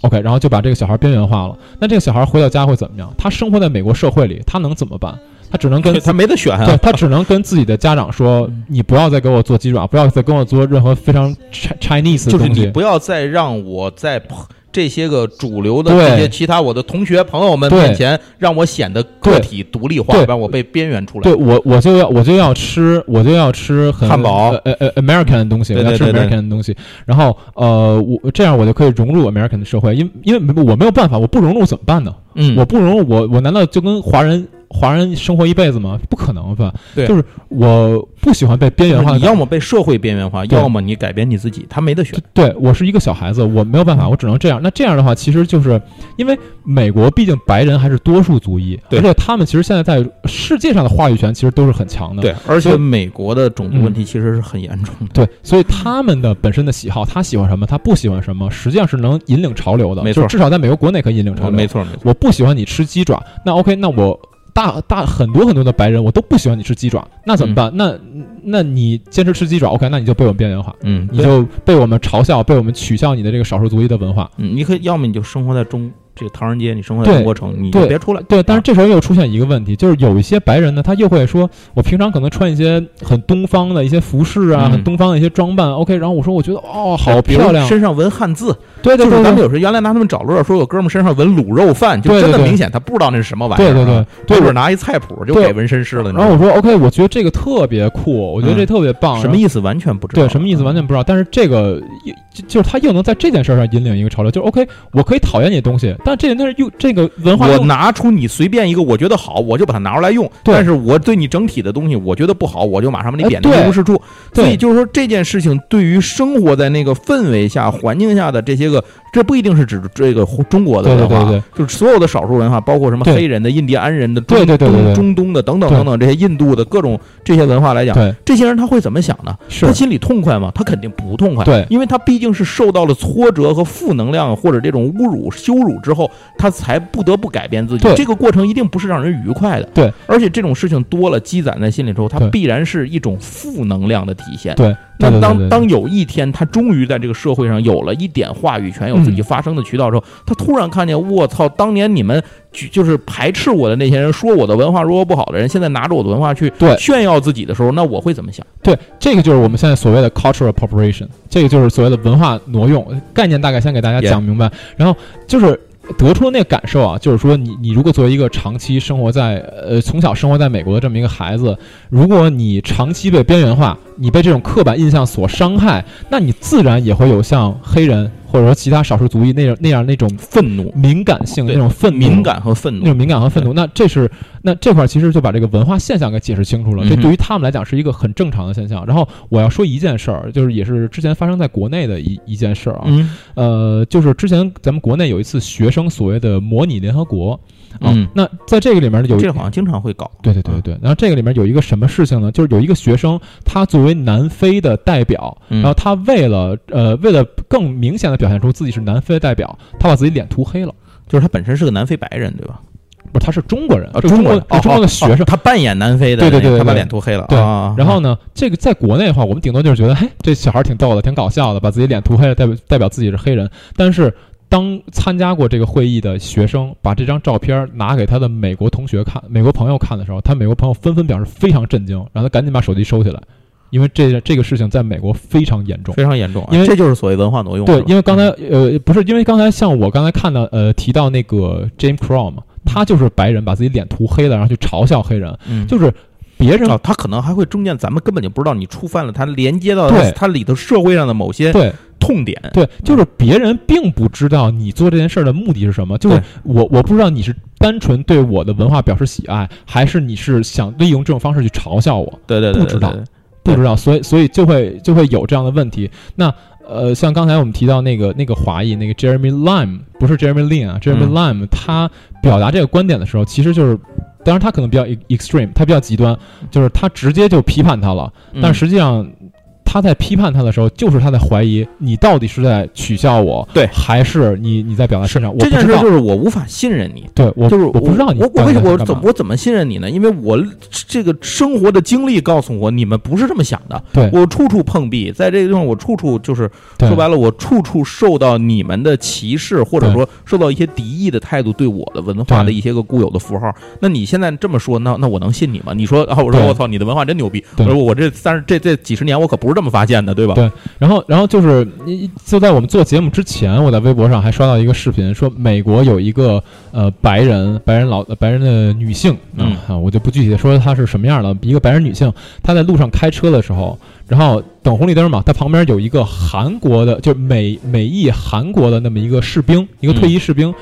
OK，然后就把这个小孩边缘化了。那这个小孩回到家会怎么样？他生活在美国社会里，他能怎么办？他只能跟他没得选对啊。他只能跟自己的家长说：“你不要再给我做鸡爪，不要再跟我做任何非常 Chi- Chinese 的就是东西。你不要再让我在这些个主流的对。这些其他我的同学朋友们面前，让我显得个体独立化，对。让我被边缘出来。对我我就要我就要吃我就要吃很汉堡。呃呃呃 American 的东西，我要吃 American 的东西，然后呃我这样我就可以融入 American 的社会，因因为我没有办法，我不融入怎么办呢？嗯，我不融入，我我难道就跟华人华人生活一辈子吗？不可能吧？对就是我不喜欢被边缘化。你要么被社会边缘化，要么你改变你自己，他没得选。对我是一个小孩子，我没有办法，我只能这样。那这样的话，其实就是因为美国毕竟白人还是多数族裔，而且他们其实现在在世界上的话语权其实都是很强的。对，而且美国的种族问题其实是很严重的。对，所以他们的本身的喜好，他喜欢什么，他不喜欢什么，实际上是能引领潮流的。没错至少在美国国内可以引领潮流。没错没错。我不喜欢你吃鸡爪，那 OK，那我大大很多很多的白人我都不喜欢你吃鸡爪，那怎么办？那那你坚持吃鸡爪，OK，那你就被我们边缘化，嗯，你就被我们嘲笑，被我们取笑你的这个少数族裔的文化。嗯，你可以要么你就生活在中这个唐人街，你生活在对中国城，你就别出来。对，但是啊这时候又出现一个问题，就是有一些白人呢，他又会说，我平常可能穿一些很东方的一些服饰啊，嗯很东方的一些装扮，OK，然后我说我觉得哦，好漂亮，身上纹汉字，对对对对就是咱们有时候原来拿他们找乐，说有哥们身上纹卤肉饭，就真的明显他不知道那是什么玩意儿啊。对对对对对，是拿一菜谱就给纹身师了。然后我说 OK，我觉得这个特别酷，我觉得这嗯特别棒，思？什么意思完全不知道。对，什么意思完全不知道。但是这个就就是他又能在这件事上引领一个潮流，就是 OK，我可以讨厌你的东西，但这那是又这个文化我拿出你随便一个我觉得好，我就把它拿出来用。但是我对你整体的东西我觉得不好，我就马上把你哎贬得一无是处。对所以就是说这件事情对于生活在那个氛围下、环境下的这些个，这不一定是指这个中国的文化，对对就是所有的少数文化，包括什么黑人的、印第安人的、中对对对对对中中东的等等等等这些印度的各种这些文化来讲，对这些人他会怎么想呢？他心里痛快吗？他肯定不痛快，对因为他毕竟是受到了挫折和负能量或者这种侮辱、羞辱之后，他才不得不改变自己对。这个过程一定不是让人愉快的，对。而且这种事情多了，积攒在心里之后，它必然是一种负能量的体现。对。那当当有一天他终于在这个社会上有了一点话语权，有自己发声的渠道之后，他突然看见，我操！当年你们就就是排斥我的那些人，说我的文化如何不好的人，现在拿着我的文化去炫耀自己的时候，那我会怎么想？对，这个就是我们现在所谓的 cultural appropriation，这个就是所谓的文化挪用概念，大概先给大家讲明白。然后就是得出的那个感受啊，就是说你你如果作为一个长期生活在呃从小生活在美国的这么一个孩子，如果你长期被边缘化，你被这种刻板印象所伤害，那你自然也会有像黑人或者说其他少数族裔那样那样那种愤怒、敏感性、那种愤怒、敏感和愤怒那种。敏感和愤怒，那这是那这块儿其实就把这个文化现象给解释清楚了。这对于他们来讲是一个很正常的现象。然后我要说一件事儿，就是也是之前发生在国内的一一件事儿啊，嗯呃，就是之前咱们国内有一次学生所谓的模拟联合国啊，嗯那在这个里面呢有一这好像经常会搞。对对对对对，然后这个里面有一个什么事情呢？就是有一个学生，他作为南非的代表，嗯然后他为了呃为了更明显的表现出自己是南非的代表，他把自己脸涂黑了。就是他本身是个南非白人，对吧？不是，他是中国人，中国中国的学生。他扮演南非的对对对他把脸涂黑了。对啊然后呢，这个在国内的话，我们顶多就是觉得，嘿，这小孩挺逗的，挺搞笑的，把自己脸涂黑了，代表代表自己是黑人。但是，当参加过这个会议的学生把这张照片拿给他的美国同学看、美国朋友看的时候，他美国朋友纷纷表示非常震惊，让他赶紧把手机收起来，因为这这个事情在美国非常严重。非常严重。啊，因为这就是所谓文化挪用。对因为刚才呃不是，因为刚才像我刚才看到呃提到那个 James Crow 嘛，他就是白人把自己脸涂黑了，然后去嘲笑黑人，嗯。就是别人啊，他可能还会中间，咱们根本就不知道你触犯了他连接到对。他里头社会上的某些对痛点。对，就是别人并不知道你做这件事儿的目的是什么，就是我我不知道你是单纯对我的文化表示喜爱，还是你是想利用这种方式去嘲笑我，对对对，不知道不知道，所以所以就会就会有这样的问题。那呃，像刚才我们提到那个那个华裔那个 Jeremy Lim，不是 Jeremy Lin 啊，Jeremy 嗯 Lam，、他表达这个观点的时候，其实就是。当然，他可能比较 e- extreme，他比较极端，就是他直接就批判他了。嗯但实际上，他在批判他的时候，就是他在怀疑你到底是在取笑我，对还是你你在表达身上？我这件事就是我无法信任你。对我就是我不知道你我我为什么我怎么我怎么信任你呢？因为我这个生活的经历告诉我，你们不是这么想的。对我处处碰壁，在这个地方我处处就是说白了，我处处受到你们的歧视，或者说受到一些敌意的态度，对我的文化的一些个固有的符号。那你现在这么说，那那我能信你吗？你说啊，我说我操，你的文化真牛逼。我对说我这三十这这几十年我可不是这么发现的，对吧？对。然后，然后就是你就在我们做节目之前，我在微博上还刷到一个视频，说美国有一个呃白人白人老白人的女性啊，我就不具体的说她是什么样的，一个白人女性，她在路上开车的时候。然后等红绿灯嘛，她旁边有一个韩国的，就是美美裔韩国的那么一个士兵，一个退役士兵，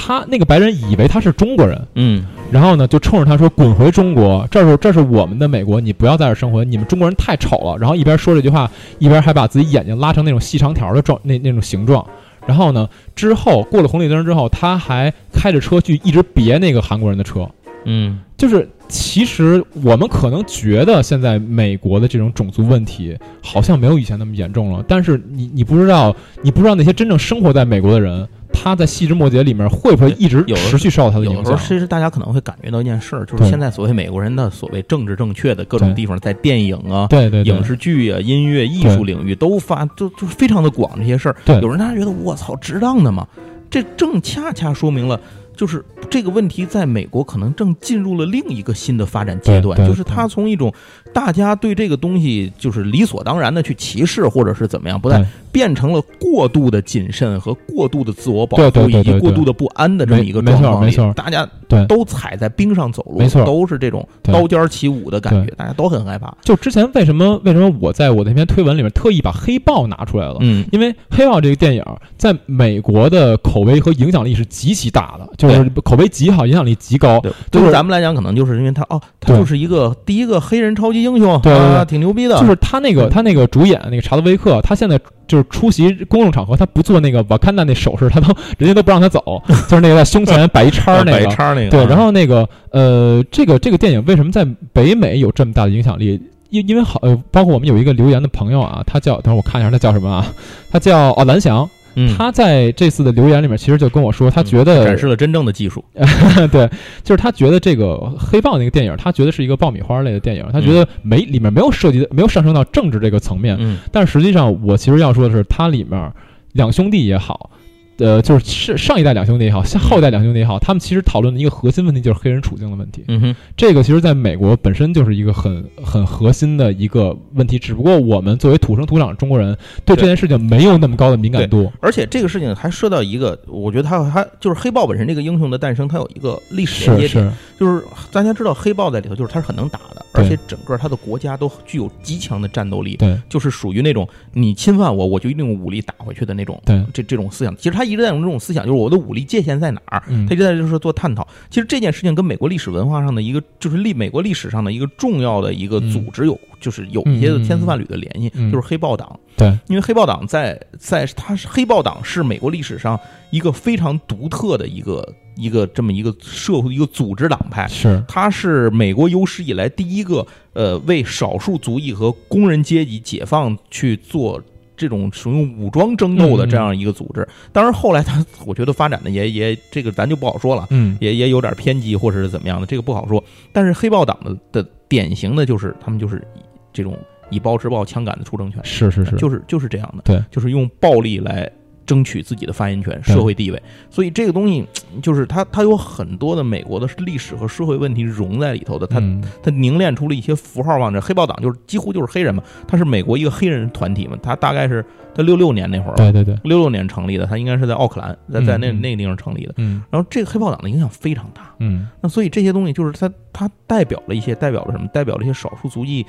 他那个白人以为他是中国人，嗯，然后呢就冲着他说：“滚回中国，这是这是我们的美国，你不要在这生活，你们中国人太丑了。”然后一边说这句话，一边还把自己眼睛拉成那种细长条的状，*laughs* 那那种形状。然后呢，之后过了红绿灯之后，他还开着车去一直别那个韩国人的车，嗯，就是。其实我们可能觉得现在美国的这种种族问题好像没有以前那么严重了，但是你你不知道，你不知道那些真正生活在美国的人，他在细枝末节里面会不会一直持续受到他的影响？有时候其实大家可能会感觉到一件事儿，就是现在所谓美国人的所谓政治正确的各种地方，在电影啊、对对影视剧啊、音乐艺术领域都发就就非常的广。这些事儿，有人大家觉得我操，值当的吗？这正恰恰说明了。就是这个问题，在美国可能正进入了另一个新的发展阶段，就是它从一种大家对这个东西就是理所当然的去歧视，或者是怎么样，不再变成了过度的谨慎和过度的自我保护以及过度的不安的这么一个状况没错，大家对。都踩在冰上走路，没错，都是这种刀尖起舞的感觉，大家都很害怕。就之前为什么为什么我在我那篇推文里面特意把黑豹拿出来了？嗯，因为黑豹这个电影在美国的口碑和影响力是极其大的，就。就是口碑极好，影响力极高。对。于咱们来讲，可能就是因为他哦，他就是一个第一个黑人超级英雄，对啊，挺牛逼的。就是他那个他那个主演那个查德威克，他现在就是出席公众场合，他不做那个瓦坎达那手势，他都人家都不让他走，*laughs* 就是那个在胸前摆一叉 *laughs* 那个叉那个。对，然后那个呃，这个这个电影为什么在北美有这么大的影响力？因因为好呃，包括我们有一个留言的朋友啊，他叫等会儿我看一下他叫什么啊？他叫哦蓝翔。他在这次的留言里面，其实就跟我说，他觉得展示了真正的技术。*laughs* 对，就是他觉得这个黑豹那个电影，他觉得是一个爆米花类的电影，他觉得没里面没有涉及的，没有上升到政治这个层面。嗯，但实际上，我其实要说的是，它里面两兄弟也好。呃，就是上上一代两兄弟也好，像后一代两兄弟也好，他们其实讨论的一个核心问题就是黑人处境的问题。嗯哼，这个其实在美国本身就是一个很很核心的一个问题，只不过我们作为土生土长中国人，对这件事情没有那么高的敏感度。而且这个事情还涉到一个，我觉得它它就是黑豹本身这个英雄的诞生，它有一个历史连接点，就是大家知道黑豹在里头就是他是很能打的，而且整个他的国家都具有极强的战斗力，对，就是属于那种你侵犯我，我就一定用武力打回去的那种，对，这这种思想，其实他。一直在用这种思想，就是我的武力界限在哪儿？他一直在就是做探讨。其实这件事情跟美国历史文化上的一个，就是历美国历史上的一个重要的一个组织有，就是有一些千丝万缕的联系，就是黑豹党。对，因为黑豹党在在它是黑豹党是美国历史上一个非常独特的一个一个这么一个社会一个组织党派。是，它是美国有史以来第一个呃为少数族裔和工人阶级解放去做。这种属于武装争斗的这样一个组织，当然后来他 *laughs* 我觉得发展的也也这个咱就不好说了，嗯，也也有点偏激或者是怎么样的，这个不好说。但是黑豹党的的典型的就是他们就是这种以暴制暴、枪杆子出政权，是是是，就是就是这样的，对，就是用暴力来。争取自己的发言权、社会地位，所以这个东西就是它，它有很多的美国的历史和社会问题融在里头的。它它凝练出了一些符号往这黑豹党就是几乎就是黑人嘛，它是美国一个黑人团体嘛。它大概是在六六年那会儿，对对对，六六年成立的，它应该是在奥克兰，在在那那个地方成立的。嗯，然后这个黑豹党的影响非常大。嗯，那所以这些东西就是它它代表了一些，代表了什么？代表了一些少数族裔。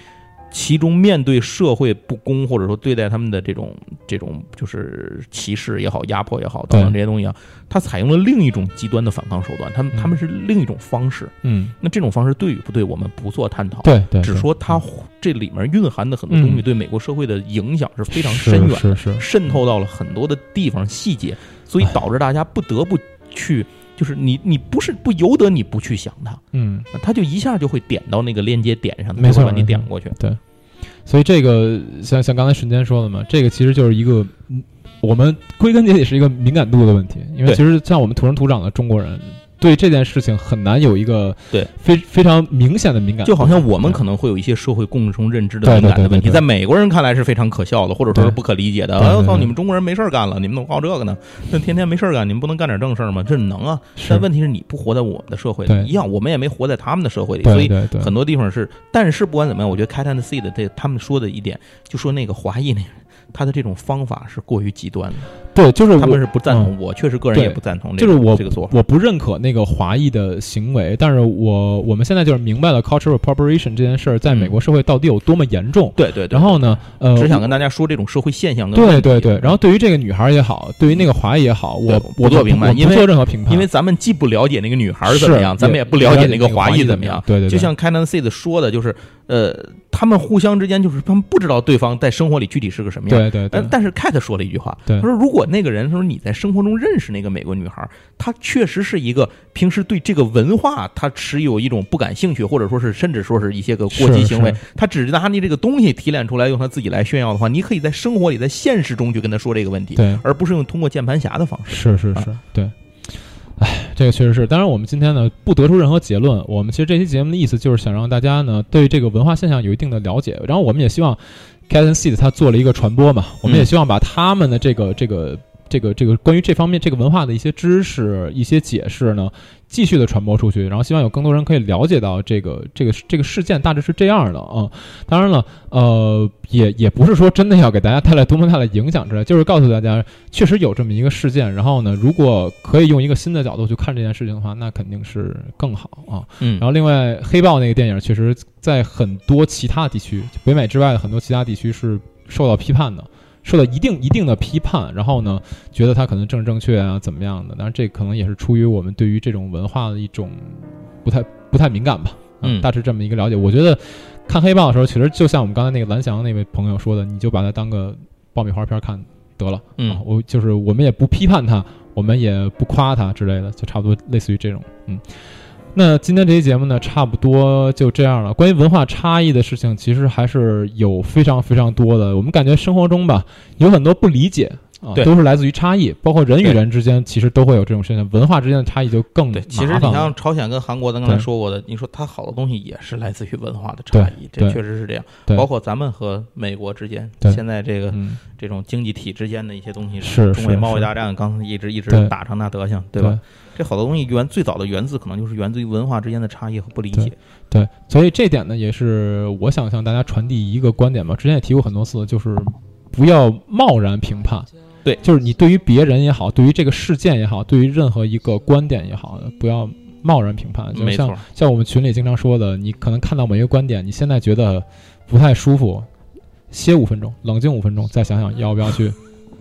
其中面对社会不公，或者说对待他们的这种这种就是歧视也好、压迫也好等等这些东西啊，他采用了另一种极端的反抗手段，他们他们是另一种方式。嗯，那这种方式对与不对，我们不做探讨。对对，只说它这里面蕴含的很多东西对美国社会的影响是非常深远，是是渗透到了很多的地方细节，所以导致大家不得不去。就是你，你不是不由得你不去想它，嗯，它就一下就会点到那个链接点上，没错，把你点过去。对，所以这个像像刚才瞬间说的嘛，这个其实就是一个，我们归根结底是一个敏感度的问题。因为其实像我们土生土长的中国人，对这件事情很难有一个对非非常明显的敏感，就好像我们可能会有一些社会共同认知的敏感的问题，在美国人看来是非常可笑的，或者说是不可理解的。哎我操，你们中国人没事干了，你们怎么搞这个呢？那天天没事干，你们不能干点正事吗？这能啊。但问题是你不活在我们的社会里一样，我们也没活在他们的社会里，所以很多地方是。但是不管怎么样，我觉得 Cat and See 的这他们说的一点，就说那个华裔那人。他的这种方法是过于极端的，对，就是他们是不赞同，我确实个人也不赞同，就是我这个做法，我不认可那个华裔的行为，但是我我们现在就是明白了 cultural appropriation 这件事儿在美国社会到底有多么严重，对对，然后呢，呃，只想跟大家说这种社会现象，对对对，然后对于这个女孩也好，对于那个华裔也好，我我做评判，不做任何评判，因为咱们既不了解那个女孩怎么样，咱们也不了解那个华裔怎么样，对对，就像 Canon Seed 说的，就是呃，他们互相之间就是他们不知道对方在生活里具体是个什么样，对对，但但是。Cat 说了一句话，他说：“如果那个人他说你在生活中认识那个美国女孩，她确实是一个平时对这个文化她持有一种不感兴趣，或者说是甚至说是一些个过激行为，她只是拿你这个东西提炼出来用她自己来炫耀的话，你可以在生活里在现实中去跟她说这个问题，对，而不是用通过键盘侠的方式。是是是，对。哎，这个确实是。当然，我们今天呢不得出任何结论。我们其实这期节目的意思就是想让大家呢对这个文化现象有一定的了解，然后我们也希望。” Cat and Seed 他做了一个传播嘛，我们也希望把他们的这个这个这个这个关于这方面这个文化的一些知识、一些解释呢，继续的传播出去，然后希望有更多人可以了解到这个这个这个事件大致是这样的啊。当然了，呃，也也不是说真的要给大家带来多么大的影响之类，就是告诉大家确实有这么一个事件。然后呢，如果可以用一个新的角度去看这件事情的话，那肯定是更好啊。嗯。然后另外，黑豹那个电影确实。在很多其他地区，北美之外的很多其他地区是受到批判的，受到一定一定的批判。然后呢，觉得它可能正正确啊，怎么样的？当然，这可能也是出于我们对于这种文化的一种不太不太敏感吧。嗯，大致这么一个了解。我觉得看黑豹的时候，其实就像我们刚才那个蓝翔那位朋友说的，你就把它当个爆米花片看得了。嗯，我就是我们也不批判它，我们也不夸它之类的，就差不多类似于这种。嗯。那今天这期节目呢，差不多就这样了。关于文化差异的事情，其实还是有非常非常多的。我们感觉生活中吧，有很多不理解啊，都是来自于差异。包括人与人之间，其实都会有这种现象。文化之间的差异就更对。其实你像朝鲜跟韩国，咱刚才说过的，你说它好的东西也是来自于文化的差异，这确实是这样。包括咱们和美国之间，现在这个这种经济体之间的一些东西，是中美贸易大战，刚才一直一直打成那德行，对吧？这好多东西源最早的源自，可能就是源自于文化之间的差异和不理解。对，所以这点呢，也是我想向大家传递一个观点吧。之前也提过很多次，就是不要贸然评判。对，就是你对于别人也好，对于这个事件也好，对于任何一个观点也好，不要贸然评判。就像像我们群里经常说的，你可能看到某一个观点，你现在觉得不太舒服，歇五分钟，冷静五分钟，再想想要不要去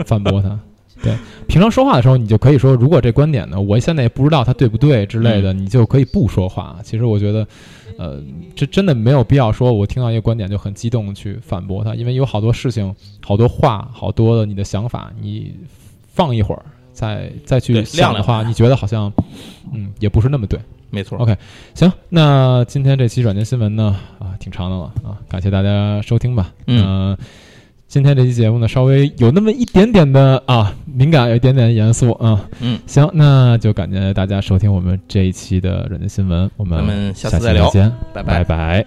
反驳他。对，平常说话的时候，你就可以说，如果这观点呢，我现在也不知道它对不对之类的，你就可以不说话。其实我觉得，呃，这真的没有必要说，我听到一个观点就很激动去反驳他，因为有好多事情、好多话、好多的你的想法，你放一会儿再再去想的话，你觉得好像，嗯，也不是那么对。没错。OK，行，那今天这期软件新闻呢，啊，挺长的了啊，感谢大家收听吧。嗯。今天这期节目呢，稍微有那么一点点的啊敏感，有一点点严肃啊。嗯，行，那就感谢大家收听我们这一期的软件新闻，我们下次再聊，拜拜拜。